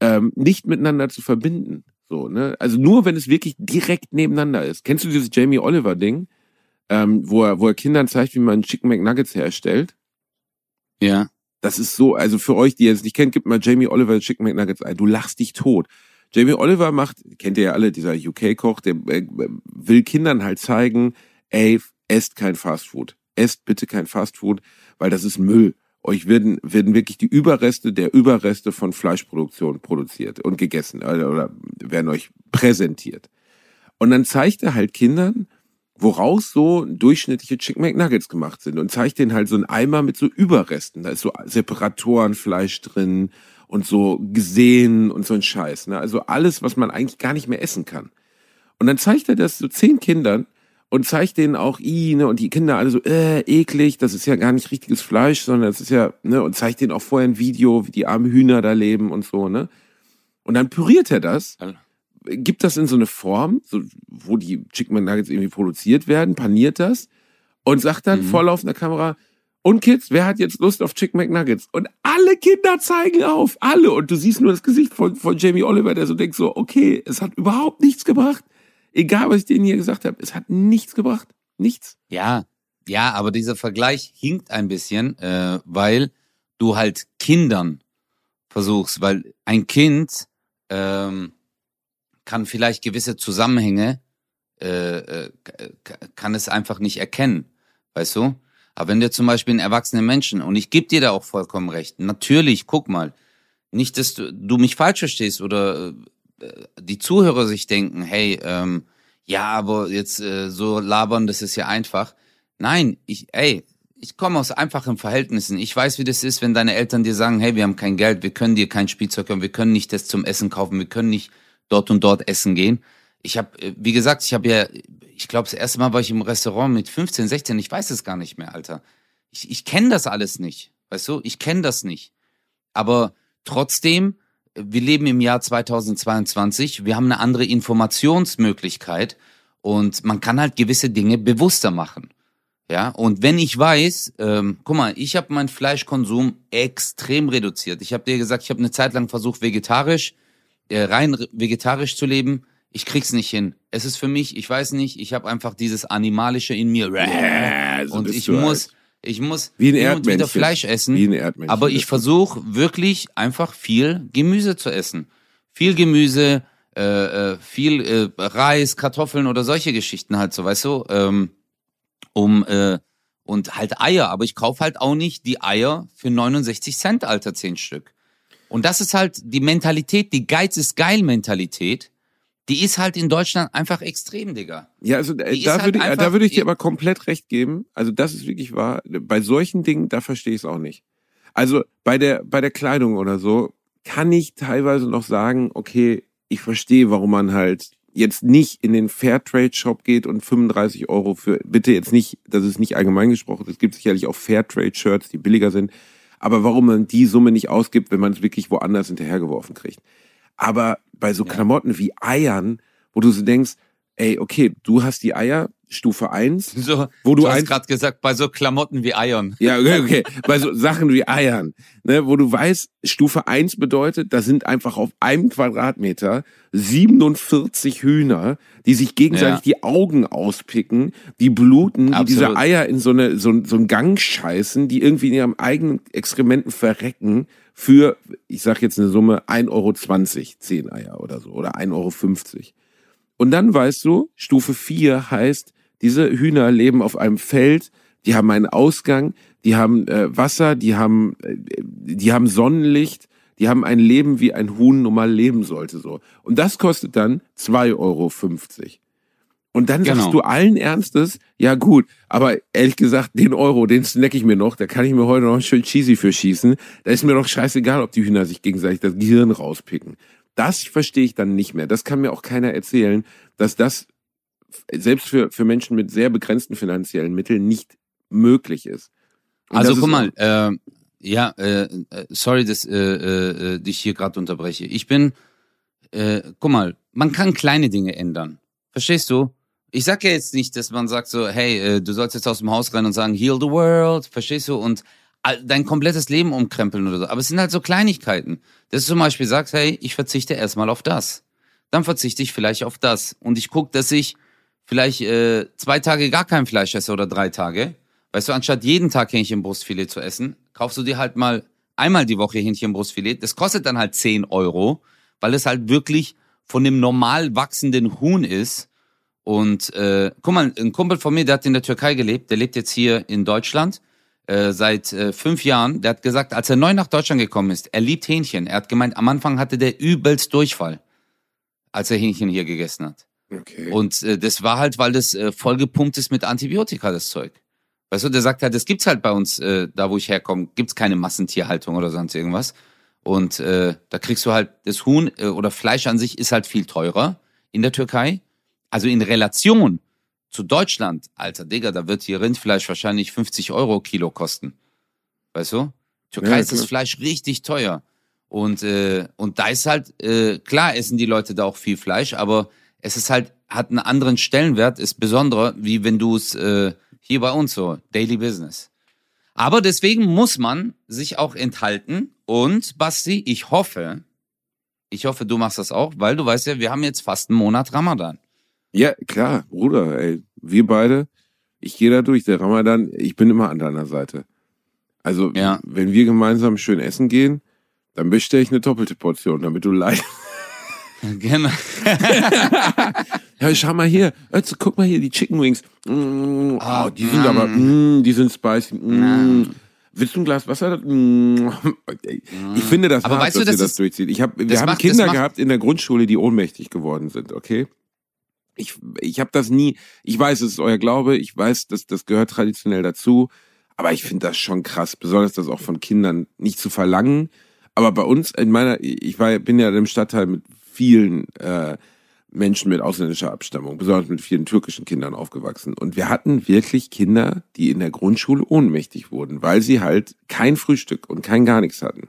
ähm, nicht miteinander zu verbinden. So, ne? Also nur, wenn es wirklich direkt nebeneinander ist. Kennst du dieses Jamie Oliver Ding, ähm, wo er, wo er Kindern zeigt, wie man Chicken McNuggets herstellt? Ja. Das ist so, also für euch, die ihr es nicht kennt, gibt mal Jamie Oliver Chicken McNuggets ein. Du lachst dich tot. Jamie Oliver macht, kennt ihr ja alle, dieser UK-Koch, der äh, will Kindern halt zeigen, ey, esst kein Fastfood. Esst bitte kein Fastfood, weil das ist Müll. Euch werden, werden wirklich die Überreste der Überreste von Fleischproduktion produziert und gegessen oder, oder werden euch präsentiert. Und dann zeigt er halt Kindern, woraus so durchschnittliche Chicken McNuggets gemacht sind und zeigt denen halt so einen Eimer mit so Überresten. Da ist so Separatorenfleisch drin und so gesehen und so ein Scheiß. Ne? Also alles, was man eigentlich gar nicht mehr essen kann. Und dann zeigt er das so zehn Kindern und zeigt denen auch, i, ne, und die Kinder alle so, äh, eklig, das ist ja gar nicht richtiges Fleisch, sondern das ist ja, ne, und zeigt denen auch vorher ein Video, wie die armen Hühner da leben und so, ne. Und dann püriert er das gibt das in so eine Form, so, wo die Chicken McNuggets irgendwie produziert werden, paniert das und sagt dann Mhm. vor laufender Kamera, und Kids, wer hat jetzt Lust auf Chicken McNuggets? Und alle Kinder zeigen auf, alle. Und du siehst nur das Gesicht von, von Jamie Oliver, der so denkt so, okay, es hat überhaupt nichts gebracht. Egal, was ich denen hier gesagt habe, es hat nichts gebracht. Nichts. Ja, ja, aber dieser Vergleich hinkt ein bisschen, äh, weil du halt Kindern versuchst, weil ein Kind ähm, kann vielleicht gewisse Zusammenhänge, äh, äh, kann es einfach nicht erkennen, weißt du? Aber wenn du zum Beispiel einen erwachsenen Menschen, und ich gebe dir da auch vollkommen recht, natürlich, guck mal, nicht, dass du, du mich falsch verstehst oder äh, die Zuhörer sich denken, hey, ähm, ja, aber jetzt äh, so labern, das ist ja einfach. Nein, ich, ey, ich komme aus einfachen Verhältnissen. Ich weiß, wie das ist, wenn deine Eltern dir sagen, hey, wir haben kein Geld, wir können dir kein Spielzeug kaufen, wir können nicht das zum Essen kaufen, wir können nicht dort und dort essen gehen. Ich habe, wie gesagt, ich habe ja, ich glaube, das erste Mal war ich im Restaurant mit 15, 16, ich weiß es gar nicht mehr, Alter. Ich, ich kenne das alles nicht, weißt du? Ich kenne das nicht. Aber trotzdem, wir leben im Jahr 2022, wir haben eine andere Informationsmöglichkeit und man kann halt gewisse Dinge bewusster machen. Ja, und wenn ich weiß, ähm, guck mal, ich habe meinen Fleischkonsum extrem reduziert. Ich habe dir gesagt, ich habe eine Zeit lang versucht, vegetarisch, äh, rein re- vegetarisch zu leben. Ich krieg's nicht hin. Es ist für mich, ich weiß nicht, ich habe einfach dieses Animalische in mir. Ja, so und ich muss, halt. Ich muss Wie ein und wieder Erdmännchen. Fleisch essen. Wie ein Erdmännchen. Aber ich versuche wirklich einfach viel Gemüse zu essen. Viel Gemüse, äh, äh, viel äh, Reis, Kartoffeln oder solche Geschichten halt so, weißt du, ähm, um äh, und halt Eier. Aber ich kaufe halt auch nicht die Eier für 69 Cent, Alter, zehn Stück. Und das ist halt die Mentalität, die Geiz ist geil Mentalität. Die ist halt in Deutschland einfach extrem, Digga. Ja, also äh, da halt würde ich, äh, da würde ich dir aber komplett recht geben. Also das ist wirklich wahr. Bei solchen Dingen, da verstehe ich es auch nicht. Also bei der bei der Kleidung oder so kann ich teilweise noch sagen, okay, ich verstehe, warum man halt jetzt nicht in den Fairtrade-Shop geht und 35 Euro für, bitte jetzt nicht, das ist nicht allgemein gesprochen, es gibt sicherlich auch Fairtrade-Shirts, die billiger sind, aber warum man die Summe nicht ausgibt, wenn man es wirklich woanders hinterhergeworfen kriegt. Aber bei so Klamotten wie Eiern, wo du so denkst, ey, okay, du hast die Eier, Stufe 1. So, Wo du du hast gerade gesagt, bei so Klamotten wie Eiern. Ja, okay, okay. Bei so Sachen wie Eiern, ne, wo du weißt, Stufe 1 bedeutet, da sind einfach auf einem Quadratmeter 47 Hühner, die sich gegenseitig Ja. die Augen auspicken, die bluten, die Absolut. diese Eier in so, eine, so, so einen Gang scheißen, die irgendwie in ihrem eigenen Exkrementen verrecken für, ich sag jetzt eine Summe, 1,20 Euro, 10 Eier oder so, oder 1,50 Euro. Und dann weißt du, Stufe 4 heißt, diese Hühner leben auf einem Feld, die haben einen Ausgang, die haben äh, Wasser, die haben, äh, die haben Sonnenlicht, die haben ein Leben, wie ein Huhn nun mal leben sollte. so. Und das kostet dann 2,50 Euro. Und dann Genau. sagst du allen Ernstes, ja gut, aber ehrlich gesagt, den Euro, den snack ich mir noch, da kann ich mir heute noch schön Cheesy für schießen. Da ist mir doch scheißegal, ob die Hühner sich gegenseitig das Gehirn rauspicken. Das verstehe ich dann nicht mehr. Das kann mir auch keiner erzählen, dass das selbst für, für Menschen mit sehr begrenzten finanziellen Mitteln nicht möglich ist. Und Also guck mal, äh, ja, äh, äh, sorry, dass äh, äh, äh, dich hier gerade unterbreche. Ich bin, äh, guck mal, man kann kleine Dinge ändern. Verstehst du? Ich sag ja jetzt nicht, dass man sagt so, hey, äh, du sollst jetzt aus dem Haus rein und sagen, heal the world, verstehst du? Und dein komplettes Leben umkrempeln oder so. Aber es sind halt so Kleinigkeiten. Dass du zum Beispiel sagst, hey, ich verzichte erstmal auf das. Dann verzichte ich vielleicht auf das. Und ich guck, dass ich vielleicht äh, zwei Tage gar kein Fleisch esse oder drei Tage. Weißt du, anstatt jeden Tag Hähnchenbrustfilet zu essen, kaufst du dir halt mal einmal die Woche Hähnchenbrustfilet. Das kostet dann halt 10 Euro, weil es halt wirklich von dem normal wachsenden Huhn ist. Und äh, guck mal, ein Kumpel von mir, der hat in der Türkei gelebt, der lebt jetzt hier in Deutschland äh, seit äh, fünf Jahren. Der hat gesagt, als er neu nach Deutschland gekommen ist, er liebt Hähnchen. Er hat gemeint, am Anfang hatte der übelst Durchfall, als er Hähnchen hier gegessen hat. okay. Und äh, das war halt, weil das äh, vollgepumpt ist mit Antibiotika, das Zeug. Weißt du, der sagt halt, das gibt's halt bei uns, äh, da wo ich herkomme, gibt's keine Massentierhaltung oder sonst irgendwas. Und äh, da kriegst du halt, das Huhn äh, oder Fleisch an sich ist halt viel teurer in der Türkei. Also in Relation zu Deutschland, alter Digga, da wird hier Rindfleisch wahrscheinlich 50 Euro Kilo kosten. Weißt du? Türkei Ja, ist das. Fleisch richtig teuer. Und, äh, und da ist halt, äh, klar essen die Leute da auch viel Fleisch, aber es ist halt, hat einen anderen Stellenwert, ist besonderer, wie wenn du es äh, hier bei uns so, Daily Business. Aber deswegen muss man sich auch enthalten. Und Basti, ich hoffe, ich hoffe, du machst das auch, weil du weißt ja, wir haben jetzt fast einen Monat Ramadan. Ja, klar, Bruder, ey, wir beide, ich gehe da durch, der Ramadan, ich bin immer an deiner Seite. Also, Ja. wenn wir gemeinsam schön essen gehen, dann bestelle ich eine doppelte Portion, damit du leidest. Genau. Ja, schau mal hier, also, guck mal hier, die Chicken Wings. Mm, Ah, oh, die sind mm. aber, mm, die sind spicy. Mm. Willst du ein Glas Wasser? Mm. Ich finde das Aber hart, weißt du, dass ihr das das durchzieht. Ich hab, wir haben macht- Kinder gehabt in der Grundschule, die ohnmächtig geworden sind, okay? Ich, ich habe das nie, ich weiß, es ist euer Glaube, ich weiß, dass das gehört traditionell dazu, aber ich finde das schon krass, besonders das auch von Kindern nicht zu verlangen. Aber bei uns, in meiner, ich war, bin ja im Stadtteil mit vielen äh, Menschen mit ausländischer Abstammung, besonders mit vielen türkischen Kindern aufgewachsen. Und wir hatten wirklich Kinder, die in der Grundschule ohnmächtig wurden, weil sie halt kein Frühstück und kein gar nichts hatten.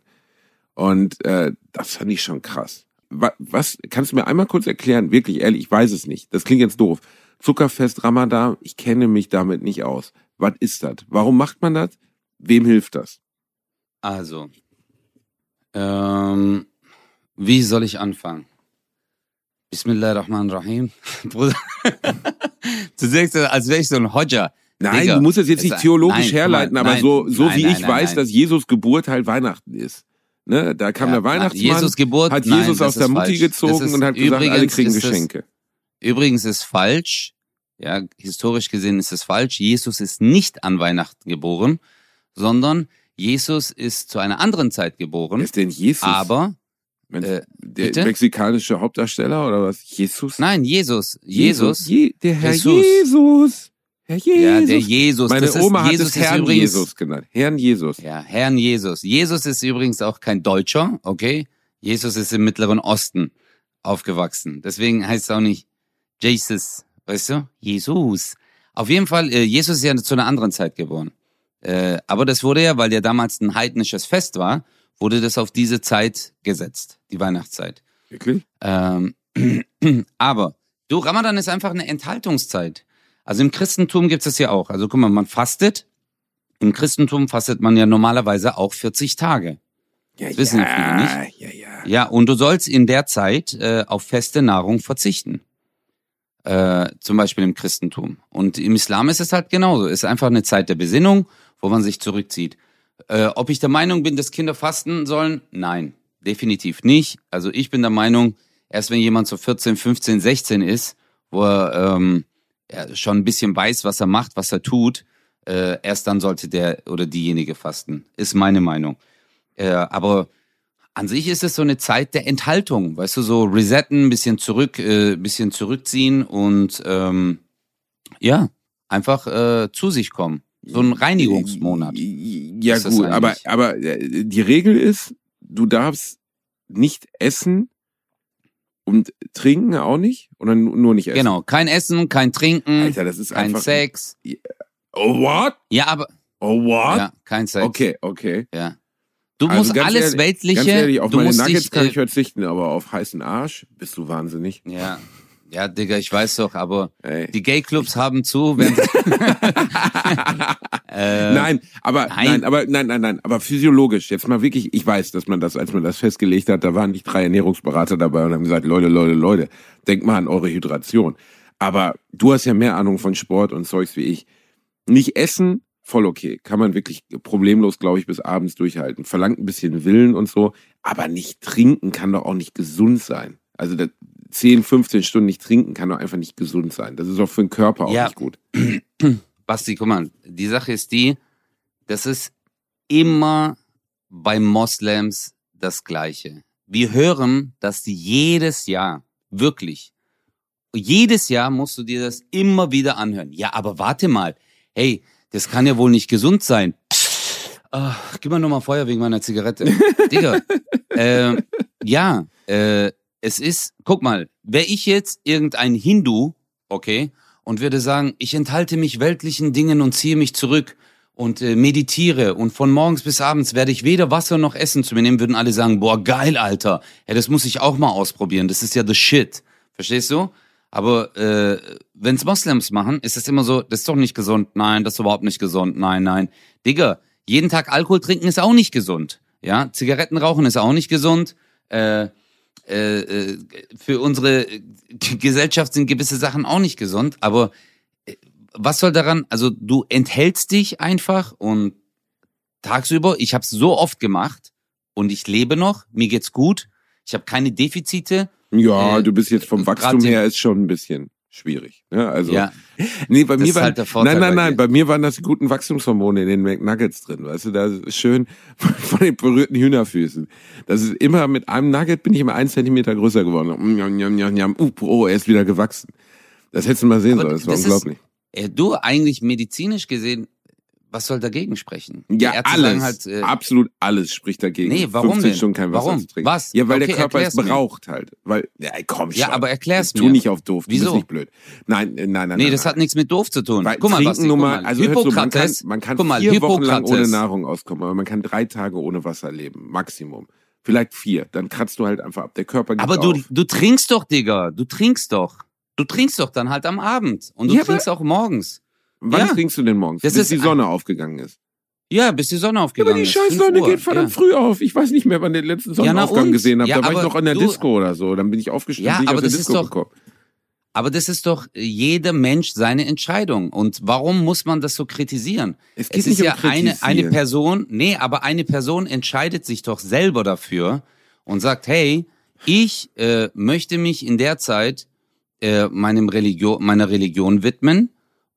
Und äh, das fand ich schon krass. Wa- Was kannst du mir einmal kurz erklären? Wirklich ehrlich, ich weiß es nicht. Das klingt jetzt doof. Zuckerfest Ramadan, ich kenne mich damit nicht aus. Was ist das? Warum macht man das? Wem hilft das? Also, ähm, wie soll ich anfangen? Bismillahirrahmanirrahim. Bruder, du sagst, als wäre ich so ein Hodja. Nein, Digga, du musst es jetzt nicht theologisch mal, herleiten, aber nein, so, so nein, wie nein, ich weiß, dass Jesus Geburt halt Weihnachten ist. Ne? Da kam Ja, der Weihnachtsmann, Jesus Geburt, hat nein, Jesus das aus der Mutti falsch. Gezogen ist- und hat gesagt, alle übrigens kriegen ist das- Geschenke. Übrigens ist falsch, ja, historisch gesehen ist es falsch. Jesus ist nicht an Weihnachten geboren, sondern Jesus ist zu einer anderen Zeit geboren. Wer ist denn Jesus? Aber, Mensch, äh, der bitte? mexikanische Hauptdarsteller oder was? Jesus? nein, Jesus. Jesus. Je, der Herr Jesus. Jesus. Herr Jesus. Ja, der Jesus. Meine das ist, Oma hat Jesus es ist Herrn übrigens, Jesus genannt. Herrn Jesus. Ja, Herrn Jesus. Jesus ist übrigens auch kein Deutscher, okay? Jesus ist im Mittleren Osten aufgewachsen. Deswegen heißt es auch nicht Jesus, weißt du? Jesus. Auf jeden Fall, äh, Jesus ist ja zu einer anderen Zeit geboren. Äh, aber das wurde ja, weil ja damals ein heidnisches Fest war, wurde das auf diese Zeit gesetzt, die Weihnachtszeit. Wirklich? Ähm, aber du, Ramadan ist einfach eine Enthaltungszeit. Also im Christentum gibt es ja auch. Also guck mal, man fastet. Im Christentum fastet man ja normalerweise auch 40 Tage. Ja, Das wissen viele nicht. Ja, ja. Ja, und du sollst in der Zeit äh, auf feste Nahrung verzichten. Äh, zum Beispiel im Christentum. Und im Islam ist es halt genauso. Es ist einfach eine Zeit der Besinnung, wo man sich zurückzieht. Äh, ob ich der Meinung bin, dass Kinder fasten sollen? Nein, definitiv nicht. Also ich bin der Meinung, erst wenn jemand so 14, 15, 16 ist, wo er ähm, ja, schon ein bisschen weiß, was er macht, was er tut, äh, erst dann sollte der oder diejenige fasten. Ist meine Meinung. Äh, aber an sich ist es so eine Zeit der Enthaltung, weißt du, so resetten, bisschen zurück, äh, bisschen zurückziehen und ähm, ja, einfach äh, zu sich kommen. So ein Reinigungsmonat. Ja gut, aber, aber äh, die Regel ist, du darfst nicht essen und trinken auch nicht oder nu- nur nicht essen. Genau, kein Essen, kein Trinken, Alter, das ist kein einfach. Sex. Oh what? Ja, aber Oh what? ja, kein Sex. Okay, okay. Ja. Du Also musst alles ehrlich- Weltliche. Ganz ehrlich, auf du meine musst Nuggets dich, kann äh, ich verzichten, aber auf heißen Arsch bist du wahnsinnig. Ja, ja, Digga, ich weiß doch, aber Ey. die Gay-Clubs haben zu, wenn. äh, nein, aber nein. nein. aber nein, nein, nein, aber physiologisch. Jetzt mal wirklich, ich weiß, dass man das, als man das festgelegt hat, da waren nicht drei Ernährungsberater dabei und haben gesagt, Leute, Leute, Leute, denkt mal an eure Hydration. Aber du hast ja mehr Ahnung von Sport und Zeugs wie ich. Nicht essen, voll okay. Kann man wirklich problemlos, glaube ich, bis abends durchhalten. Verlangt ein bisschen Willen und so. Aber nicht trinken kann doch auch nicht gesund sein. Also das 10, 15 Stunden nicht trinken kann doch einfach nicht gesund sein. Das ist auch für den Körper auch Ja. nicht gut. Basti, guck mal, die Sache ist die, das ist immer bei Moslems das Gleiche. Wir hören, dass die jedes Jahr, wirklich, jedes Jahr musst du dir das immer wieder anhören. Ja, aber warte mal, hey, das kann ja wohl nicht gesund sein. Ah, gib mal nochmal Feuer wegen meiner Zigarette. Digga, äh, ja, äh, es ist, guck mal, wäre ich jetzt irgendein Hindu, okay, und würde sagen, ich enthalte mich weltlichen Dingen und ziehe mich zurück und äh, meditiere und von morgens bis abends werde ich weder Wasser noch Essen zu mir nehmen, würden alle sagen, boah, geil, Alter. Ja, das muss ich auch mal ausprobieren. Das ist ja the shit. Verstehst du? Aber äh, wenn's Moslems machen, ist es immer so, das ist doch nicht gesund. Nein, das ist überhaupt nicht gesund. Nein, nein. Digga, jeden Tag Alkohol trinken ist auch nicht gesund. Ja, Zigaretten rauchen ist auch nicht gesund. Äh, äh, äh, für unsere Gesellschaft sind gewisse Sachen auch nicht gesund, aber äh, was soll daran, also du enthältst dich einfach und tagsüber, ich habe es so oft gemacht und ich lebe noch, mir geht's gut, ich habe keine Defizite. Ja, Äh, du bist jetzt vom Wachstum her ist schon ein bisschen schwierig. Ne? Also, Ja, nee, bei das mir ist waren, halt nein, nein, bei nein, bei mir waren das die guten Wachstumshormone in den McNuggets drin. Weißt du, da ist schön von den berührten Hühnerfüßen. Das ist immer mit einem Nugget bin ich immer einen Zentimeter größer geworden. Njam, njam, njam, njam. Uh, oh, er ist wieder gewachsen. Das hättest du mal sehen sollen. Das war das ist- unglaublich. äh, du eigentlich medizinisch gesehen, was soll dagegen sprechen? Die Ja, Ärzte alles, Halt, äh, absolut alles spricht dagegen. Nee, warum 15 denn? Stunden kein Wasser Warum? zu trinken. Was? Ja, weil der Okay, Körper es mir. braucht halt. Weil, ja, komm schon. Ja, aber erklär's Jetzt Tu mir. nicht auf doof. Du Wieso? bist nicht blöd. Nein, äh, nein, nein. nee, nein, das nein. hat nichts mit doof zu tun. Weil guck mal, nur guck mal, also hör zu, man kann, Hippokrates, man kann mal, vier Wochen lang ohne Hippokrates. Nahrung auskommen, aber man kann drei Tage ohne Wasser leben, Maximum. Vielleicht vier, dann kratzt du halt einfach ab. Der Körper gibt Aber du, auf. du trinkst doch, Digga. Du trinkst doch. Du trinkst doch dann halt am Abend. Und du Ja, trinkst auch morgens. Wann ja. trinkst du denn morgens? Das bis ist die Sonne aufgegangen ist. Ja, bis die Sonne Ja, aufgegangen aber die ist. scheiß 5 Sonne geht verdammt ja. früh auf. Ich weiß nicht mehr, wann den letzten na Sonnenaufgang und? gesehen habe. Ja, da war ich noch an der du- Disco oder so. Dann bin ich aufgestanden, Ja, bin ich aber das ist Disco doch- gekommen. Aber das ist doch jeder Mensch seine Entscheidung. Und warum muss man das so kritisieren? Es geht Es nicht ist ja um eine, eine kritisieren. Person, nee, aber eine Person entscheidet sich doch selber dafür und sagt, hey, ich äh, möchte mich in der Zeit äh, meinem Religion, meiner Religion widmen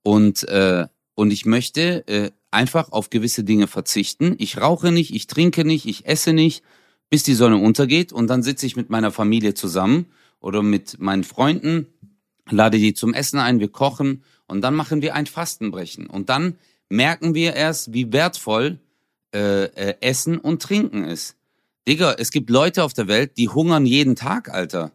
und, äh, und ich möchte äh, einfach auf gewisse Dinge verzichten. Ich rauche nicht, ich trinke nicht, ich esse nicht, bis die Sonne untergeht und dann sitze ich mit meiner Familie zusammen oder mit meinen Freunden, lade die zum Essen ein, wir kochen und dann machen wir ein Fastenbrechen und dann merken wir erst, wie wertvoll äh, äh, Essen und Trinken ist. Digga, es gibt Leute auf der Welt, die hungern jeden Tag, Alter.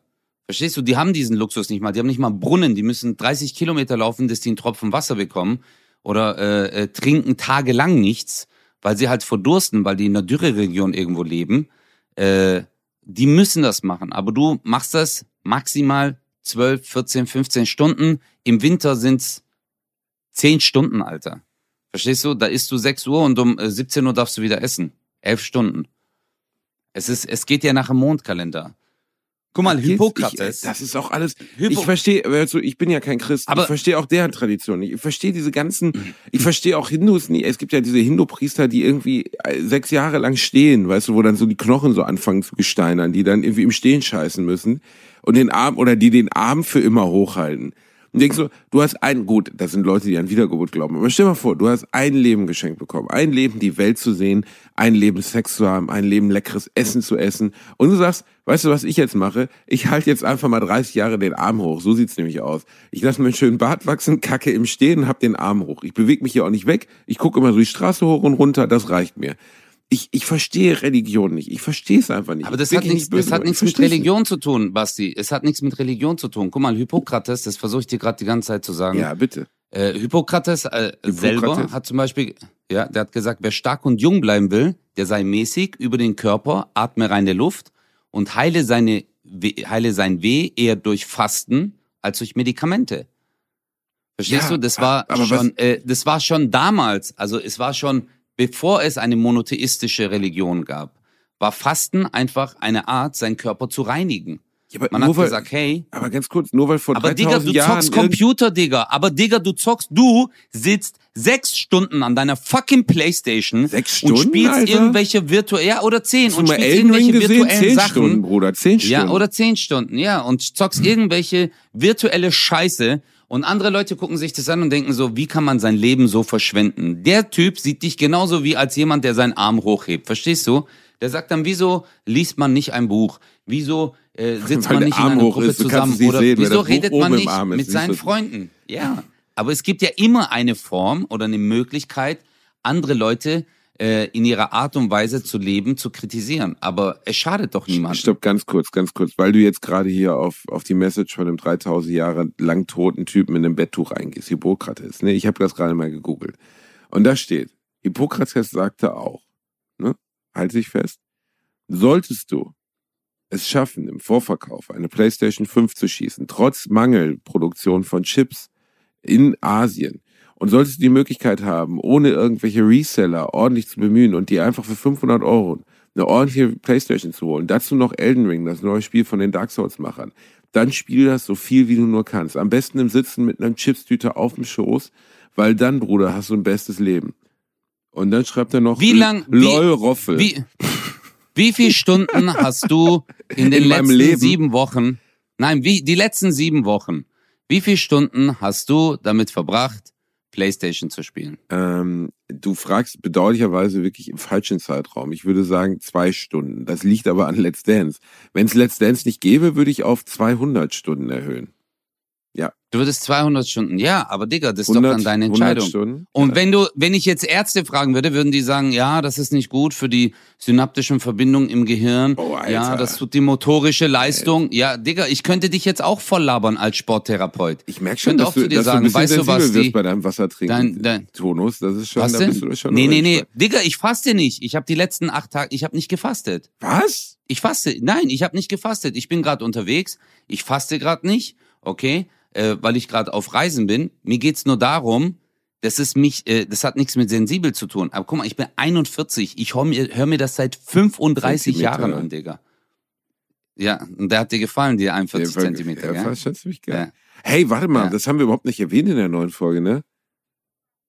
Verstehst du? Die haben diesen Luxus nicht mal. Die haben nicht mal Brunnen. Die müssen 30 Kilometer laufen, dass die einen Tropfen Wasser bekommen oder äh, äh, trinken tagelang nichts, weil sie halt verdursten, weil die in einer Dürreregion irgendwo leben. Äh, die müssen das machen. Aber du machst das maximal 12, 14, 15 Stunden. Im Winter sind's 10 Stunden, Alter. Verstehst du? Da isst du 6 Uhr und um äh, 17 Uhr darfst du wieder essen. 11 Stunden. Es ist, es geht ja nach dem Mondkalender. Guck mal, Jetzt, Ich, Hippokrates. das ist auch alles. Hypo- ich verstehe, also ich bin ja kein Christ. Aber- ich verstehe auch deren Tradition nicht. Ich verstehe diese ganzen. Ich verstehe auch Hindus nie. Es gibt ja diese Hindu-Priester, die irgendwie äh, sechs Jahre lang stehen, weißt du, wo dann so die Knochen so anfangen zu gesteinern, die dann irgendwie im Stehen scheißen müssen und den Arm oder die den Arm für immer hochhalten. Und denkst so, du hast ein, gut, das sind Leute, die an Wiedergeburt glauben, aber stell dir mal vor, du hast ein Leben geschenkt bekommen, ein Leben, die Welt zu sehen, ein Leben Sex zu haben, ein Leben leckeres Essen zu essen und du sagst, weißt du, was ich jetzt mache? Ich halte jetzt einfach mal 30 Jahre den Arm hoch, so sieht's nämlich aus. Ich lasse mir einen schönen Bart wachsen, kacke im Stehen hab den Arm hoch. Ich bewege mich hier auch nicht weg, ich gucke immer so die Straße hoch und runter, das reicht mir. Ich, ich verstehe Religion nicht. Ich verstehe es einfach nicht. Aber das hat nicht nichts, das hat nichts mit. Religion zu tun, Basti. Es hat nichts mit Religion zu tun. Guck mal, Hippokrates, das versuche ich dir gerade die ganze Zeit zu sagen. Ja, bitte. Äh, Hippokrates, äh, selber Hippokrates. hat zum Beispiel, ja, der hat gesagt, wer stark und jung bleiben will, der sei mäßig über den Körper, atme reine Luft und heile seine, heile sein Weh eher durch Fasten als durch Medikamente. Verstehst Ja, du? Das war was- schon, äh, das war schon damals, also es war schon, bevor es eine monotheistische Religion gab, war Fasten einfach eine Art, seinen Körper zu reinigen. Ja, aber Man hat weil, gesagt, hey, aber ganz kurz, nur weil vor aber 3000 Digga, du Jahren zockst Computer, Digga. Aber Digga, du zockst, du sitzt sechs Stunden an deiner fucking Playstation Sechs und Stunden, spielst Alter? irgendwelche virtuellen, ja, oder zehn Hast und spielst Elden irgendwelche gesehen? virtuellen Zehn Sachen. Stunden, Bruder, zehn Stunden. Ja, oder zehn Stunden, ja. Und zockst irgendwelche virtuelle Scheiße. Und andere Leute gucken sich das an und denken so, wie kann man sein Leben so verschwenden? Der Typ sieht dich genauso wie als jemand, der seinen Arm hochhebt. Verstehst du? Der sagt dann, wieso liest man nicht ein Buch? Wieso äh, sitzt Weil man nicht in einer Gruppe ist, zusammen? Oder sehen, wieso redet man nicht ist, mit seinen. Freunden? Ja. Aber es gibt ja immer eine Form oder eine Möglichkeit, andere Leute äh, in ihrer Art und Weise zu leben, zu kritisieren. Aber es schadet doch niemandem. Stopp, ganz kurz, ganz kurz, weil du jetzt gerade hier auf, auf die Message von dem 3000 Jahre lang toten Typen in einem Betttuch eingehst, Hippokrates. Ne? Ich habe das gerade mal gegoogelt. Und da steht, Hippokrates sagte auch, ne? halt sich fest, solltest du es schaffen, im Vorverkauf eine PlayStation 5 zu schießen, trotz Mangelproduktion von Chips in Asien, und solltest du die Möglichkeit haben, ohne irgendwelche Reseller ordentlich zu bemühen und dir einfach für 500 Euro eine ordentliche Playstation zu holen, dazu noch Elden Ring, das neue Spiel von den Dark Souls-Machern, dann spiel das so viel, wie du nur kannst. Am besten im Sitzen mit einem Chipstüte auf dem Schoß, weil dann, Bruder, hast du ein bestes Leben. Und dann schreibt er noch, Wie lang- wie- lol Roffel. Wie, wie viele Stunden hast du in den In letzten sieben Wochen, nein, wie, die letzten sieben Wochen, wie viele Stunden hast du damit verbracht, Playstation zu spielen? Ähm, du fragst bedauerlicherweise wirklich im falschen Zeitraum. Ich würde sagen zwei Stunden. Das liegt aber an Let's Dance. Wenn es Let's Dance nicht gäbe, würde ich auf 200 Stunden erhöhen. Du würdest 200 Stunden, ja, aber Digga, das ist doch 100, dann deine 100 Entscheidung. Stunden. Und wenn du, wenn ich jetzt Ärzte fragen würde, würden die sagen, ja, das ist nicht gut für die synaptischen Verbindungen im Gehirn. Oh, Alter. ja, das tut die motorische Leistung. Ja, Digga, ich könnte dich jetzt auch voll labern als Sporttherapeut. Ich merke schon, könnte dass du, dir dass sagen, du ein bisschen weißt du was, die- bei deinem Wassertrinken. Dein- dein- Tonus, das ist schon, Was da denn? bist du schon nee, nee, nee. Digga, ich faste nicht. Ich habe die letzten acht Tage, ich habe nicht gefastet. Was? Ich faste. Nein, ich habe nicht gefastet. Ich bin gerade unterwegs. Ich faste gerade nicht, okay, äh, weil ich gerade auf Reisen bin. Mir geht's nur darum, das ist mich, äh, das hat nichts mit sensibel zu tun. Aber guck mal, ich bin 41. Ich hör mir, hör mir das seit 35 Zentimeter. Jahren an, Digga. Ja, und der hat dir gefallen, die 41 Ja, Zentimeter, ja, gell? fast ziemlich geil. Ja. Hey, warte mal, Ja. das haben wir überhaupt nicht erwähnt in der neuen Folge, ne?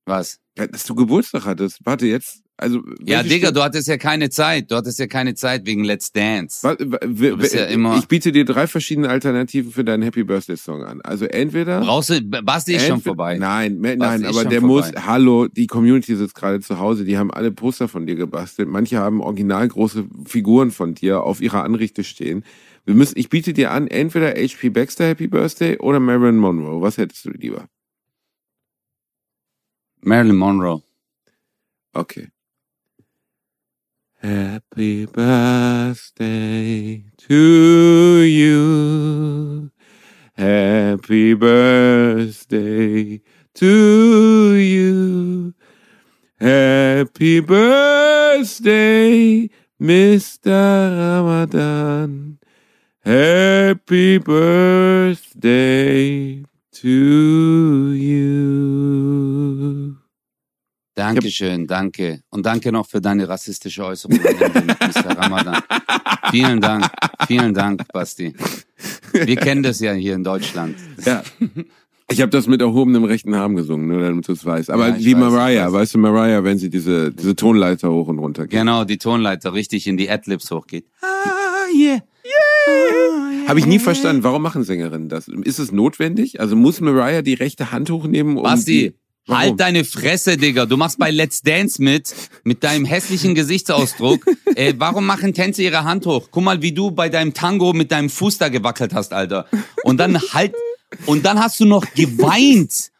Was? Dass du Geburtstag hattest. Warte jetzt. Also, Ja, Digga, Stunde- du hattest ja keine Zeit. Du hattest ja keine Zeit wegen Let's Dance. Wa- wa- w- bist ja immer- ich biete dir drei verschiedene Alternativen für deinen Happy Birthday Song an. Also entweder Brauchst du, Basti ist schon vorbei. Nein, Was nein, ist aber der vorbei? muss, hallo, die Community sitzt gerade zu Hause, die haben alle Poster von dir gebastelt. Manche haben original große Figuren von dir auf ihrer Anrichte stehen. Wir müssen, ich biete dir an, entweder HP Baxter Happy Birthday oder Marilyn Monroe. Was hättest du lieber? Marilyn Monroe. Okay. Happy birthday to you. Happy birthday to you. Happy birthday, Mr. Ramadan, Happy Birthday to Dankeschön, danke. Und danke noch für deine rassistische Äußerung, Mr. Ramadan. Vielen Dank, vielen Dank, Basti. Wir kennen das ja hier in Deutschland. Ja. Ich habe das mit erhobenem rechten Arm gesungen, nur damit du es weißt. Aber Ja, wie weiß, Mariah, weiß. weißt du, Mariah, wenn sie diese, diese Tonleiter hoch und runter geht. Genau, die Tonleiter richtig in die Adlibs hochgeht. Ah, yeah. Habe ich nie verstanden, warum machen Sängerinnen das? Ist es notwendig? Also muss Mariah die rechte Hand hochnehmen? Um Basti, die, Warum? halt deine Fresse, Digga. Du machst bei Let's Dance mit, mit deinem hässlichen Gesichtsausdruck. äh, warum machen Tänze ihre Hand hoch? Guck mal, wie du bei deinem Tango mit deinem Fuß da gewackelt hast, Alter. Und dann halt, und dann hast du noch geweint.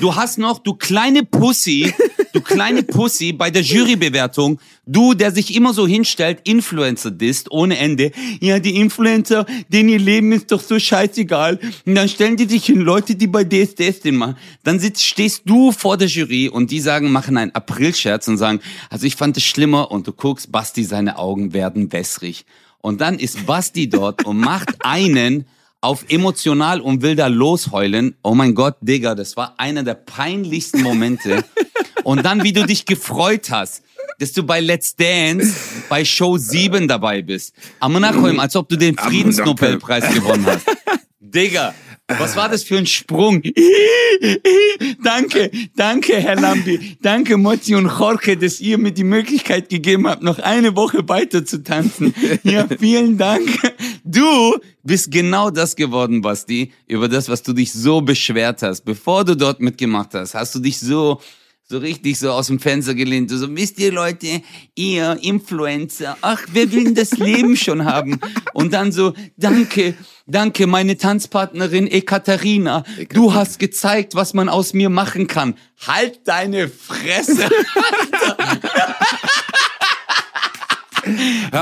Du hast noch, du kleine Pussy, du kleine Pussy bei der Jurybewertung, du, der sich immer so hinstellt, Influencer disst ohne Ende. Ja, die Influencer, denen ihr Leben ist doch so scheißegal. Und dann stellen die sich hin, Leute, die bei DSDS den machen. Dann sitzt, stehst du vor der Jury und die sagen, machen einen Aprilscherz und sagen, also ich fand es schlimmer und du guckst, Basti, seine Augen werden wässrig. Und dann ist Basti dort und macht einen auf emotional und will da losheulen. Oh mein Gott, Digga, das war einer der peinlichsten Momente. Und dann, wie du dich gefreut hast, dass du bei Let's Dance bei Show 7 dabei bist. Amanachim, als ob du den Am- Friedensnobelpreis gewonnen hast. Digga, was war das für ein Sprung? danke, danke, Herr Lambi. Danke, Motti und Jorge, dass ihr mir die Möglichkeit gegeben habt, noch eine Woche weiter zu tanzen. Ja, vielen Dank. Du bist genau das geworden, Basti, über das, was du dich so beschwert hast. Bevor du dort mitgemacht hast, hast du dich so so richtig so aus dem Fenster gelehnt. So, wisst ihr Leute, ihr Influencer, ach, wer will das Leben schon haben? Und dann so, danke, danke, meine Tanzpartnerin Ekaterina, du hast gezeigt, was man aus mir machen kann. Halt deine Fresse.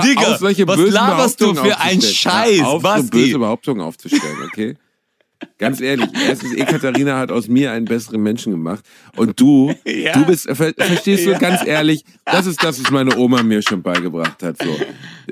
Digga, solche was laberst du für einen. Scheiß, Hör auf, so Basti? böse Behauptungen aufzustellen, okay? Ganz ehrlich, erstens, Ekaterina hat aus mir einen besseren Menschen gemacht. Und du, Ja. du bist, ver verstehst du, ganz ehrlich, das ist das, was meine Oma mir schon beigebracht hat. So.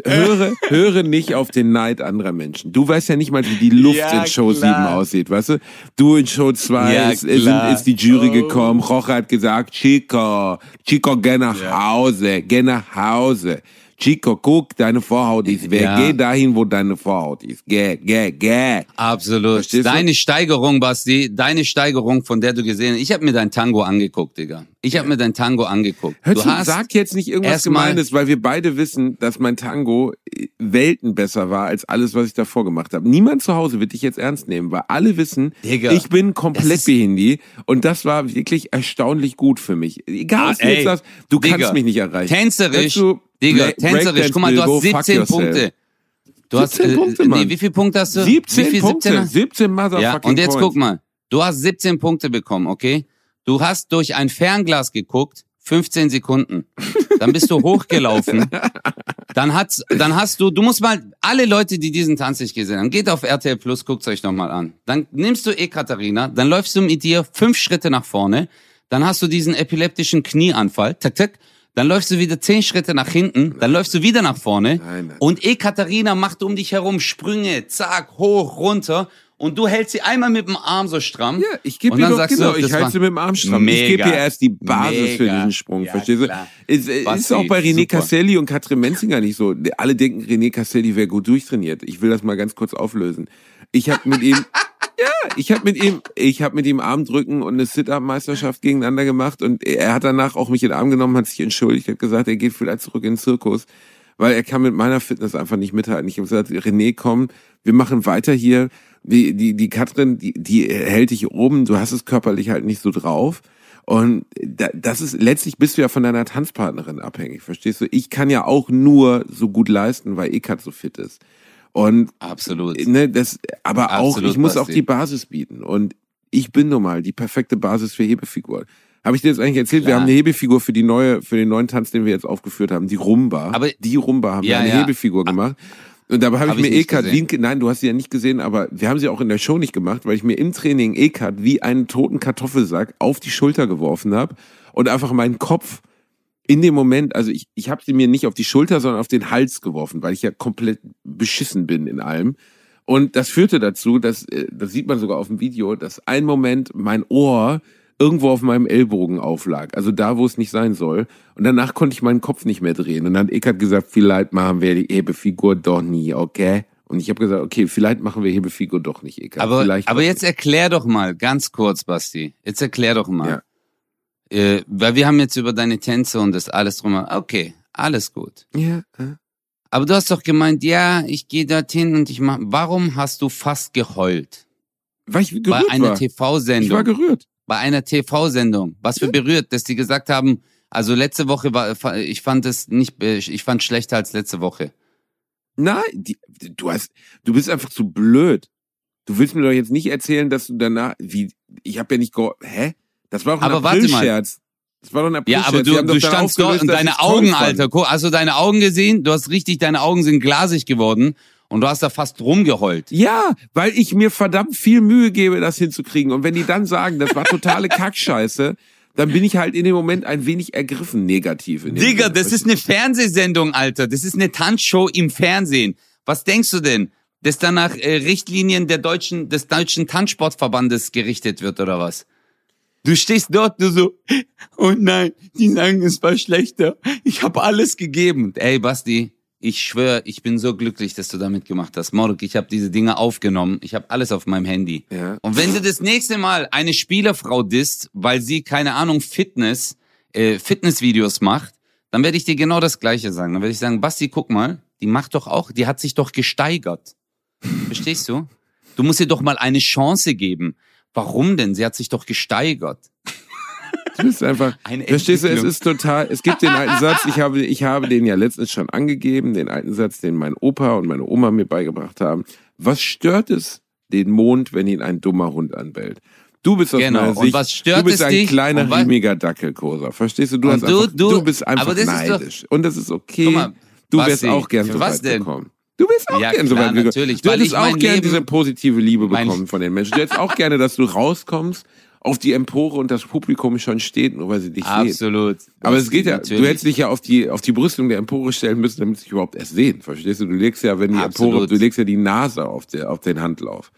Höre, höre nicht auf den Neid anderer Menschen. Du weißt ja nicht mal, wie die Luft Ja, in Show klar. 7 aussieht, weißt du? Du in Show 2 Ja, ist, ist, ist die Jury Oh. gekommen. Roche hat gesagt, Chico, Chico, geh nach Hause, geh nach Hause. Chico, guck, deine Vorhaut ist weg. Ja. Geh dahin, wo deine Vorhaut ist. Geh, geh, geh. Absolut. Verstehst du? deine Steigerung, Basti, deine Steigerung, von der du gesehen hast. Ich habe mir dein Tango angeguckt, Digga. Ich habe mir dein Tango angeguckt. Hör du zu, hast sag jetzt nicht irgendwas Gemeines, weil wir beide wissen, dass mein Tango äh, Welten besser war als alles, was ich davor gemacht habe. Niemand zu Hause wird dich jetzt ernst nehmen, weil alle wissen, Digga, ich bin komplett behindi und das war wirklich erstaunlich gut für mich. Egal, Ah, was du jetzt ey, sagst, du Digga, kannst mich nicht erreichen. Tänzerisch, du? Digga, Break- tänzerisch. Guck mal, du hast fuck 17 yourself. Punkte. Du hast 17 äh, Punkte, nee, Mann. wie viel Punkte hast du? 17 wie viel? Punkte, 17er? 17 motherfucking Ja, und jetzt points. guck mal. Du hast 17 Punkte bekommen, okay? Du hast durch ein Fernglas geguckt, 15 Sekunden. Dann bist du hochgelaufen. Dann hat's, dann hast du, du musst mal, alle Leute, die diesen Tanz nicht gesehen haben, geht auf RTL Plus, guckt's euch nochmal an. Dann nimmst du Ekaterina, dann läufst du mit ihr fünf Schritte nach vorne, dann hast du diesen epileptischen Knieanfall, tak, tak, dann läufst du wieder zehn Schritte nach hinten, dann läufst du wieder nach vorne Nein, nein. und Ekaterina macht um dich herum Sprünge, zack, hoch, runter und du hältst sie einmal mit dem Arm so stramm. Ja, ich gebe dir doch, sagst genau, du, ich halte sie mit dem Arm stramm. Ich gebe mega, dir erst die Basis für mega. diesen Sprung, Ja, verstehst du? klar. Ist, ist auch bei René super. Casselli und Katrin Menzinger nicht so. Alle denken, René Casselli wäre gut durchtrainiert. Ich will das mal ganz kurz auflösen. Ich habe mit ihm, ja, ich habe mit ihm, ich habe mit ihm Armdrücken und eine Sit-Up-Meisterschaft gegeneinander gemacht und er hat danach auch mich in den Arm genommen, hat sich entschuldigt, hat gesagt, er geht vielleicht zurück in den Zirkus, weil er kann mit meiner Fitness einfach nicht mithalten. Ich habe gesagt, René, komm, wir machen weiter hier. Die, die, die Katrin, die, die hält dich oben, du hast es körperlich halt nicht so drauf. Und da- das ist, letztlich bist du ja von deiner Tanzpartnerin abhängig, verstehst du? Ich kann ja auch nur so gut leisten, weil Ekat so fit ist. Und Absolut. ne, das, aber auch, Absolut, ich muss auch die Basis bieten. Und ich bin nun mal die perfekte Basis für Hebefigur. Habe ich dir jetzt eigentlich erzählt? Wir Klar. haben eine Hebefigur für die neue, für den neuen Tanz, den wir jetzt aufgeführt haben, die Rumba. Aber- die Rumba haben Ja, wir eine ja. Hebefigur gemacht. Und dabei habe Hab ich mir Ekat wie ein, nein, du hast sie ja nicht gesehen, aber wir haben sie auch in der Show nicht gemacht, weil ich mir im Training Ekat wie einen toten Kartoffelsack auf die Schulter geworfen habe und einfach meinen Kopf in dem Moment, also ich, ich habe sie mir nicht auf die Schulter, sondern auf den Hals geworfen, weil ich ja komplett beschissen bin in allem. Und das führte dazu, dass, äh, das sieht man sogar auf dem Video, dass ein Moment mein Ohr irgendwo auf meinem Ellbogen auflag. Also da, wo es nicht sein soll. Und danach konnte ich meinen Kopf nicht mehr drehen. Und dann hat Eckert gesagt, vielleicht machen wir die Hebefigur doch nie, okay? Und ich habe gesagt, okay, vielleicht machen wir Hebefigur doch nicht, Eckert. Aber, vielleicht aber jetzt nicht. erklär doch mal, ganz kurz, Basti. Jetzt erklär doch mal. Ja. Äh, weil wir haben jetzt über deine Tänze und das alles drum. Okay, alles gut. Ja, äh. Aber du hast doch gemeint, ja, ich gehe dorthin und ich mach. Warum hast du fast geheult? weil ich gerührt Bei einer war. Ich war TV-Sendung. gerührt. Bei einer TV-Sendung. Was für berührt, dass die gesagt haben, also letzte Woche war, ich fand es nicht, äh, ich fand schlechter als letzte Woche. Nein, die, du hast, du bist einfach zu blöd. Du willst mir doch jetzt nicht erzählen, dass du danach, wie, ich habe ja nicht hä? Das war doch ein. April-Scherz. Das war doch ein Ja, April-Scherz. aber du, du standst dort und deine Augen. Alter. Guck, Hast du deine Augen gesehen? Du hast richtig, deine Augen sind glasig geworden und du hast da fast rumgeheult. Ja, weil ich mir verdammt viel Mühe gebe, das hinzukriegen. Und wenn die dann sagen, das war totale Kackscheiße, dann bin ich halt in dem Moment ein wenig ergriffen, negativ. Digga, Sinne. das ist eine Fernsehsendung, Alter. Das ist eine Tanzshow im Fernsehen. Was denkst du denn? Dass danach äh, Richtlinien der deutschen, des deutschen Tanzsportverbandes gerichtet wird oder was? Du stehst dort, du so, oh nein, die sagen, es war schlechter. Ich habe alles gegeben. Ey, Basti, ich schwöre, ich bin so glücklich, dass du da mitgemacht hast. Moruk, ich habe diese Dinge aufgenommen. Ich habe alles auf meinem Handy. Ja. Und wenn du das nächste Mal eine Spielerfrau disst, weil sie, keine Ahnung, Fitness, äh, Fitnessvideos macht, dann werde ich dir genau das Gleiche sagen. Dann werde ich sagen, Basti, guck mal, die macht doch auch, die hat sich doch gesteigert. Verstehst du? Du musst ihr doch mal eine Chance geben. Warum denn? Sie hat sich doch gesteigert. Du bist einfach, Eine verstehst du, es ist total, es gibt den alten Satz, ich habe, ich habe den ja letztens schon angegeben, den alten Satz, den mein Opa und meine Oma mir beigebracht haben. Was stört es den Mond, wenn ihn ein dummer Hund anbellt? Du bist aus Genau. meiner Und Sicht, was stört du bist ein dich? kleiner, Und riemiger Dackelkoser. Verstehst du? Du, Und hast du- einfach, du- du bist einfach das ist doch- neidisch. und das ist okay. Mal, du wärst auch gern so was weit denn? gekommen. Du bist auch Ja, gern so weit natürlich, Du hättest auch mein gern Leben- diese positive Liebe bekommen von den Menschen. Du hättest auch gerne, dass du rauskommst, auf die Empore und das Publikum schon steht, nur weil sie dich sehen. Absolut. Aber es geht ja, Natürlich. du hättest dich ja auf die, auf die Brüstung der Empore stellen müssen, damit sie dich überhaupt erst sehen. Verstehst du? Du legst ja, wenn die Empore, Absolut. du legst ja die Nase auf, der, auf den Handlauf.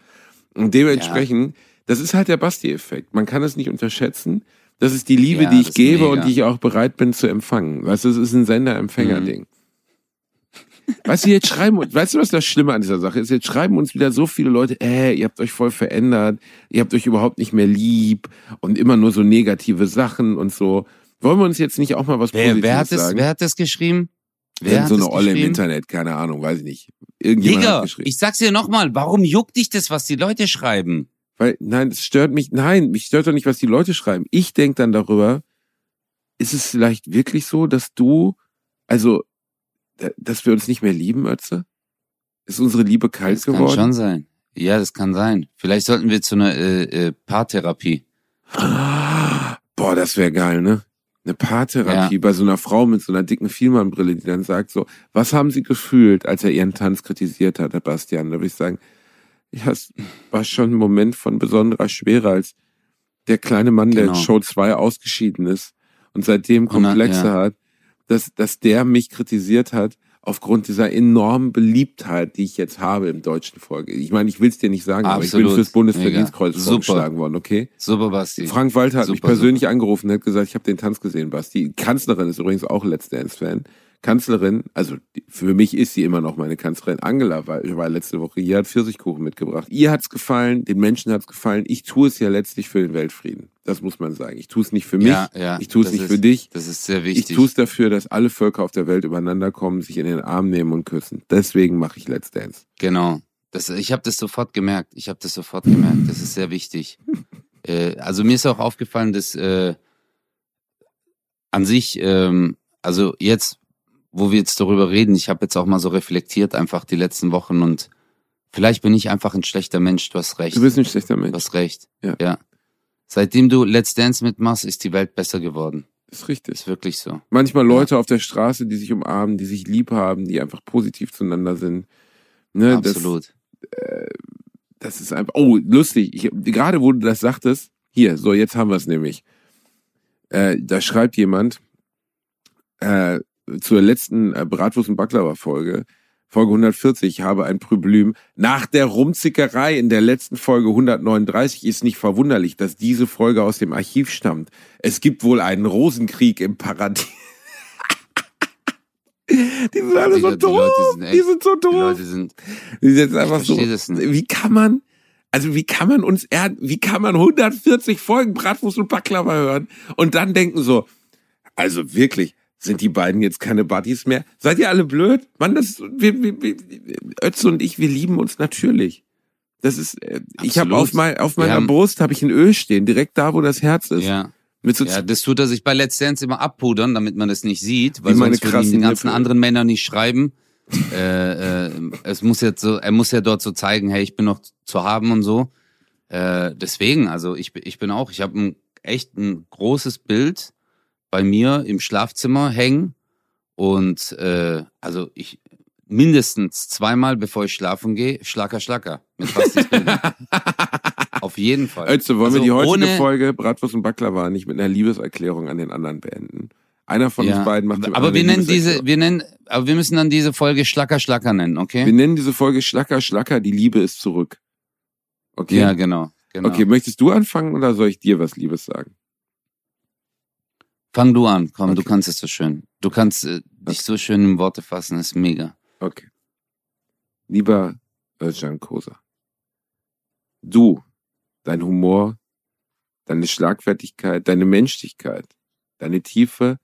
Und dementsprechend, das ist halt der Basti-Effekt. Man kann es nicht unterschätzen. Das ist die Liebe, Ja, die ich gebe und die ich auch bereit bin zu empfangen. Weißt du, es ist ein Sender-Empfänger-Ding. Weißt du, jetzt schreiben uns, weißt du, was das Schlimme an dieser Sache ist? Jetzt schreiben uns wieder so viele Leute, äh, ihr habt euch voll verändert, ihr habt euch überhaupt nicht mehr lieb und immer nur so negative Sachen und so. Wollen wir uns jetzt nicht auch mal was Wer, Positives wer, hat das, sagen? wer hat das geschrieben? Wer hat so eine Olle im? Internet, keine Ahnung, weiß ich nicht. Irgendjemand hat Digga, geschrieben. ich sag's dir nochmal, warum juckt dich das, was die Leute schreiben? Weil, nein, es stört mich, nein, mich stört doch nicht, was die Leute schreiben. Ich denk dann darüber, ist es vielleicht wirklich so, dass du, also, dass wir uns nicht mehr lieben, Ötze? Ist unsere Liebe kalt Das kann geworden? schon sein. Ja, das kann sein. Vielleicht sollten wir zu einer äh, äh, Paartherapie. Boah, das wäre geil, ne? Eine Paartherapie Ja. bei so einer Frau mit so einer dicken Vielmannbrille, die dann sagt so, was haben Sie gefühlt, als er Ihren Tanz kritisiert hat, Herr Bastian? Da würde ich sagen, ja, es war schon ein Moment von besonderer Schwere, als der kleine Mann, der in Genau. Show 2 ausgeschieden ist und seitdem Und Komplexe ja. hat, dass, dass der mich kritisiert hat aufgrund dieser enormen Beliebtheit, die ich jetzt habe im deutschen Volk. Ich meine, ich will es dir nicht sagen, aber ich bin Absolut. fürs Bundesverdienstkreuz Mega. vorgeschlagen worden, okay? Super, Basti. Frank Walter hat mich Super, persönlich angerufen und hat gesagt, ich habe den Tanz gesehen, Basti. Die Kanzlerin ist übrigens auch Let's Dance-Fan. Kanzlerin, also für mich ist sie immer noch meine Kanzlerin. Angela war, war letzte Woche hier, hat Pfirsichkuchen mitgebracht. Ihr hat's gefallen, den Menschen hat's gefallen. Ich tue es ja letztlich für den Weltfrieden. Das muss man sagen. Ich tue es nicht für mich, Ja, ja, ich tue es nicht ist- für dich. Das ist sehr Ich wichtig. tue es dafür, dass alle Völker auf der Welt übereinander kommen, sich in den Arm nehmen und küssen. Deswegen mache ich Let's Dance. Genau. Das, ich habe das sofort gemerkt. Ich habe das sofort gemerkt. Das ist sehr wichtig. äh, also mir ist auch aufgefallen, dass äh, an sich, ähm, also jetzt, wo wir jetzt darüber reden, ich habe jetzt auch mal so reflektiert einfach die letzten Wochen und vielleicht bin ich einfach ein schlechter Mensch. Du hast recht. Du bist ein schlechter Du Mensch. hast recht. Ja. ja. Seitdem du Let's Dance mitmachst, ist die Welt besser geworden. ist richtig. Ist wirklich so. manchmal Leute auf der Straße, die sich umarmen, die sich lieb haben, die einfach positiv zueinander sind. Ne, Absolut. Das, das ist einfach. Oh, lustig. Ich, gerade wo du das sagtest, hier, so jetzt haben wir es nämlich. Äh, da schreibt jemand, äh, zur letzten äh, Bratwurst und Baklava Folge, Folge 140, ich habe ein Problem. Nach der Rumzickerei in der letzten Folge 139 ist nicht verwunderlich, dass diese Folge aus dem Archiv stammt. Es gibt wohl einen Rosenkrieg im Paradies. Die sind alle Die- so die doof. Leute sind echt- Die sind so Die doof. Leute sind, Die sind jetzt einfach so. Wie kann man, also wie kann man uns, wie kann man 140 Folgen Bratwurst und Baklava hören und dann denken so, also wirklich, sind die beiden jetzt keine Buddies mehr? Seid ihr alle blöd? Mann, das, wir, wir, wir, Ötze und ich, wir lieben uns natürlich. Das ist, äh, ich habe auf, mein, auf meiner haben- Brust habe ich ein Öl stehen, direkt da, wo das Herz ist. ja. So Ja, das tut er sich bei Let's Dance immer abpudern, damit man das nicht sieht, weil sonst würden ihm die krassen ganzen Nippel. anderen Männer nicht schreiben. äh, äh, es muss jetzt so, er muss ja dort so zeigen, hey, ich bin noch zu haben und so. Äh, deswegen, also ich, bin- ich bin auch, ich habe ein echt ein großes Bild bei mir im Schlafzimmer hängen und äh, also ich mindestens zweimal, bevor ich schlafen gehe, Schlacker Schlacker mit. Auf jeden Fall. Ötze, wollen wir Also die heutige ohne- Folge Bratwurst und Baklava nicht mit einer Liebeserklärung an den anderen beenden? Einer von uns beiden macht dem aber wir nennen diese, wir nennen, aber wir müssen dann diese Folge Schlacker Schlacker nennen, okay? Wir nennen diese Folge Schlacker Schlacker, die Liebe ist zurück. Okay. Ja, genau, genau. Okay, möchtest du anfangen oder soll ich dir was Liebes sagen? Fang du an, komm, du Okay. kannst es so schön. Du kannst äh, dich so schön in Worte fassen, ist mega. Okay. Lieber Özcan Kosa, du, dein Humor, deine Schlagfertigkeit, deine Menschlichkeit, deine Tiefe,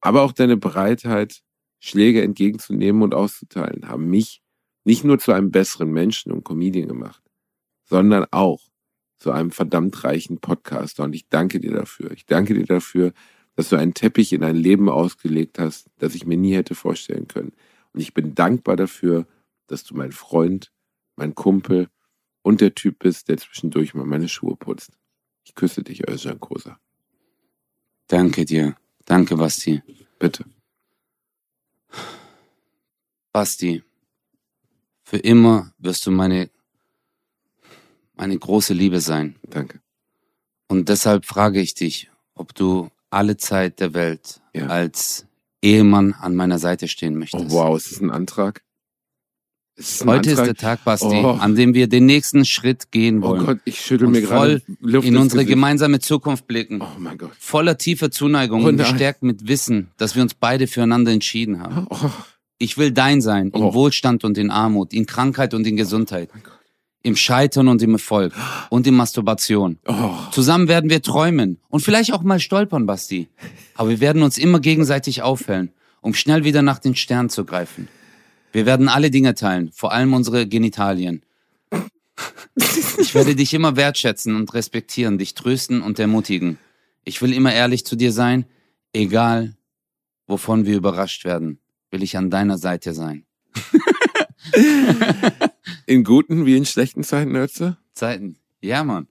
aber auch deine Bereitheit, Schläge entgegenzunehmen und auszuteilen, haben mich nicht nur zu einem besseren Menschen und Comedian gemacht, sondern auch zu einem verdammt reichen Podcaster. Und ich danke dir dafür. Ich danke dir dafür, dass du einen Teppich in ein Leben ausgelegt hast, das ich mir nie hätte vorstellen können. Und ich bin dankbar dafür, dass du mein Freund, mein Kumpel und der Typ bist, der zwischendurch mal meine Schuhe putzt. Ich küsse dich, Özcan Kosa. Danke dir. Danke, Basti. Bitte. Basti, für immer wirst du meine, meine große Liebe sein. Danke. Und deshalb frage ich dich, ob du alle Zeit der Welt Ja. als Ehemann an meiner Seite stehen Oh, möchtest. wow, ist das ein Antrag? Ist ein Heute ist Antrag? der Tag, Basti, Oh. an dem wir den nächsten Schritt gehen Oh wollen. Gott, ich schüttel mir gerade Luft in unsere Gesicht. gemeinsame Zukunft blicken. Oh mein Gott. Voller tiefer Zuneigung Oh und gestärkt mit Wissen, dass wir uns beide füreinander entschieden haben. Oh, Ich will dein sein, in Oh. Wohlstand und in Armut, in Krankheit und in Gesundheit, mein Gott. Im Scheitern und im Erfolg und in Masturbation. oh. Zusammen werden wir träumen und vielleicht auch mal stolpern, Basti. Aber wir werden uns immer gegenseitig aufhellen, um schnell wieder nach den Sternen zu greifen. Wir werden alle Dinge teilen, vor allem unsere Genitalien. Ich werde dich immer wertschätzen und respektieren, dich trösten und ermutigen. Ich will immer ehrlich zu dir sein, egal wovon wir überrascht werden, will ich an deiner Seite sein. In guten wie in schlechten Zeiten, Nötze? Zeiten. Ja, Mann.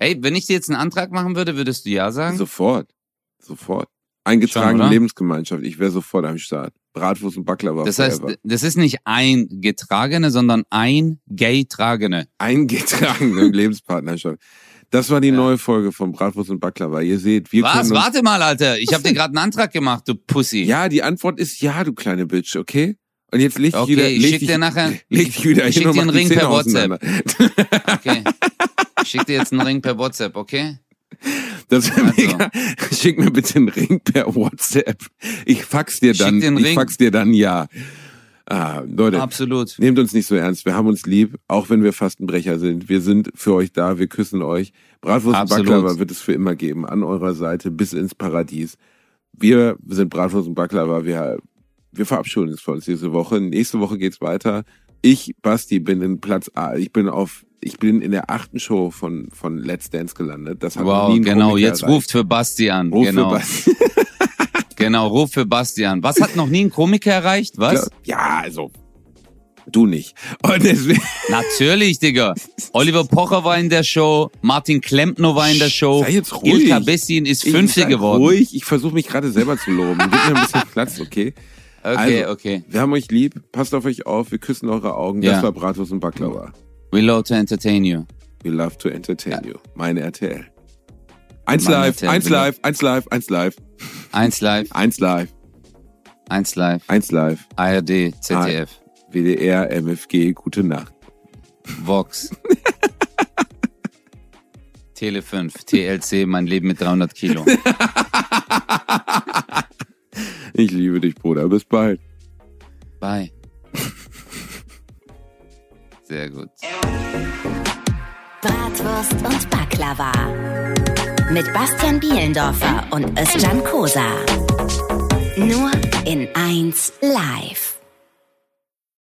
Ey, wenn ich dir jetzt einen Antrag machen würde, würdest du ja sagen? Sofort. Sofort. Eingetragene Schon? Lebensgemeinschaft. Ich wäre sofort am Start. Bratwurst und Baklava Das heißt, forever. das ist nicht ein Getragene, sondern ein Gay-Tragene. Eingetragene Lebenspartnerschaft. Das war die neue Folge von Bratwurst und Baklava. Ihr seht, wir Was? Warte mal, Alter. Ich habe dir gerade einen Antrag gemacht, du Pussy. Ja, die Antwort ist ja, du kleine Bitch, okay? Und jetzt leg dich Okay, wieder, ich leg schick dich, dir nachher- leg dich wieder hin schick dir einen Ring per WhatsApp. Okay. Ich schick dir jetzt einen Ring per WhatsApp, okay? Das wäre Also. mega. Schick mir bitte einen Ring per WhatsApp. Ich fax dir dann, ich fax dir dann ja. Ah, Leute, Absolut. nehmt uns nicht so ernst. Wir haben uns lieb, auch wenn wir Fastenbrecher sind. Wir sind für euch da, wir küssen euch. Bratwurst und. Baklava wird es für immer geben, an eurer Seite bis ins Paradies. Wir sind Bratwurst und Baklava. Wir, wir verabschieden uns von uns diese Woche. Nächste Woche geht's weiter. Ich, Basti, bin in Platz A. Ich bin auf, ich bin in der achten Show von, von Let's Dance gelandet. Das hat Wow, nie genau. Komiker Jetzt erreicht. ruft für Basti an. Ruf genau. für Basti. Genau, ruf für Basti an. Was hat noch nie ein Komiker erreicht? Was? Ja, also, du nicht. Und deswegen, Natürlich, Digga. Oliver Pocher war in der Show, Martin Klempner war in der Show, Sei jetzt ruhig. Ilka Bessin ist Fünfte geworden. Ruhig, ich versuche mich gerade selber zu loben. Gib mir ein bisschen Platz, okay? Okay, Also, okay. Wir haben euch lieb, passt auf euch auf, wir küssen eure Augen. Ja. Das war Bratwurst und Baklava. We love to entertain you. We love to entertain you. Meine RTL. Eins live, RTL, eins live, eins live, eins live, Eins live. eins live. 1 Live, 1 Live, ARD, ZDF, WDR, MFG, gute Nacht. Vox. Tele 5, TLC, mein Leben mit 300 Kilo. Ich liebe dich, Bruder. Bis bald. Bye. Sehr gut. Bratwurst und Baklava. Mit Bastian Bielendorfer und Özcan Kosa. Nur in 1 Live.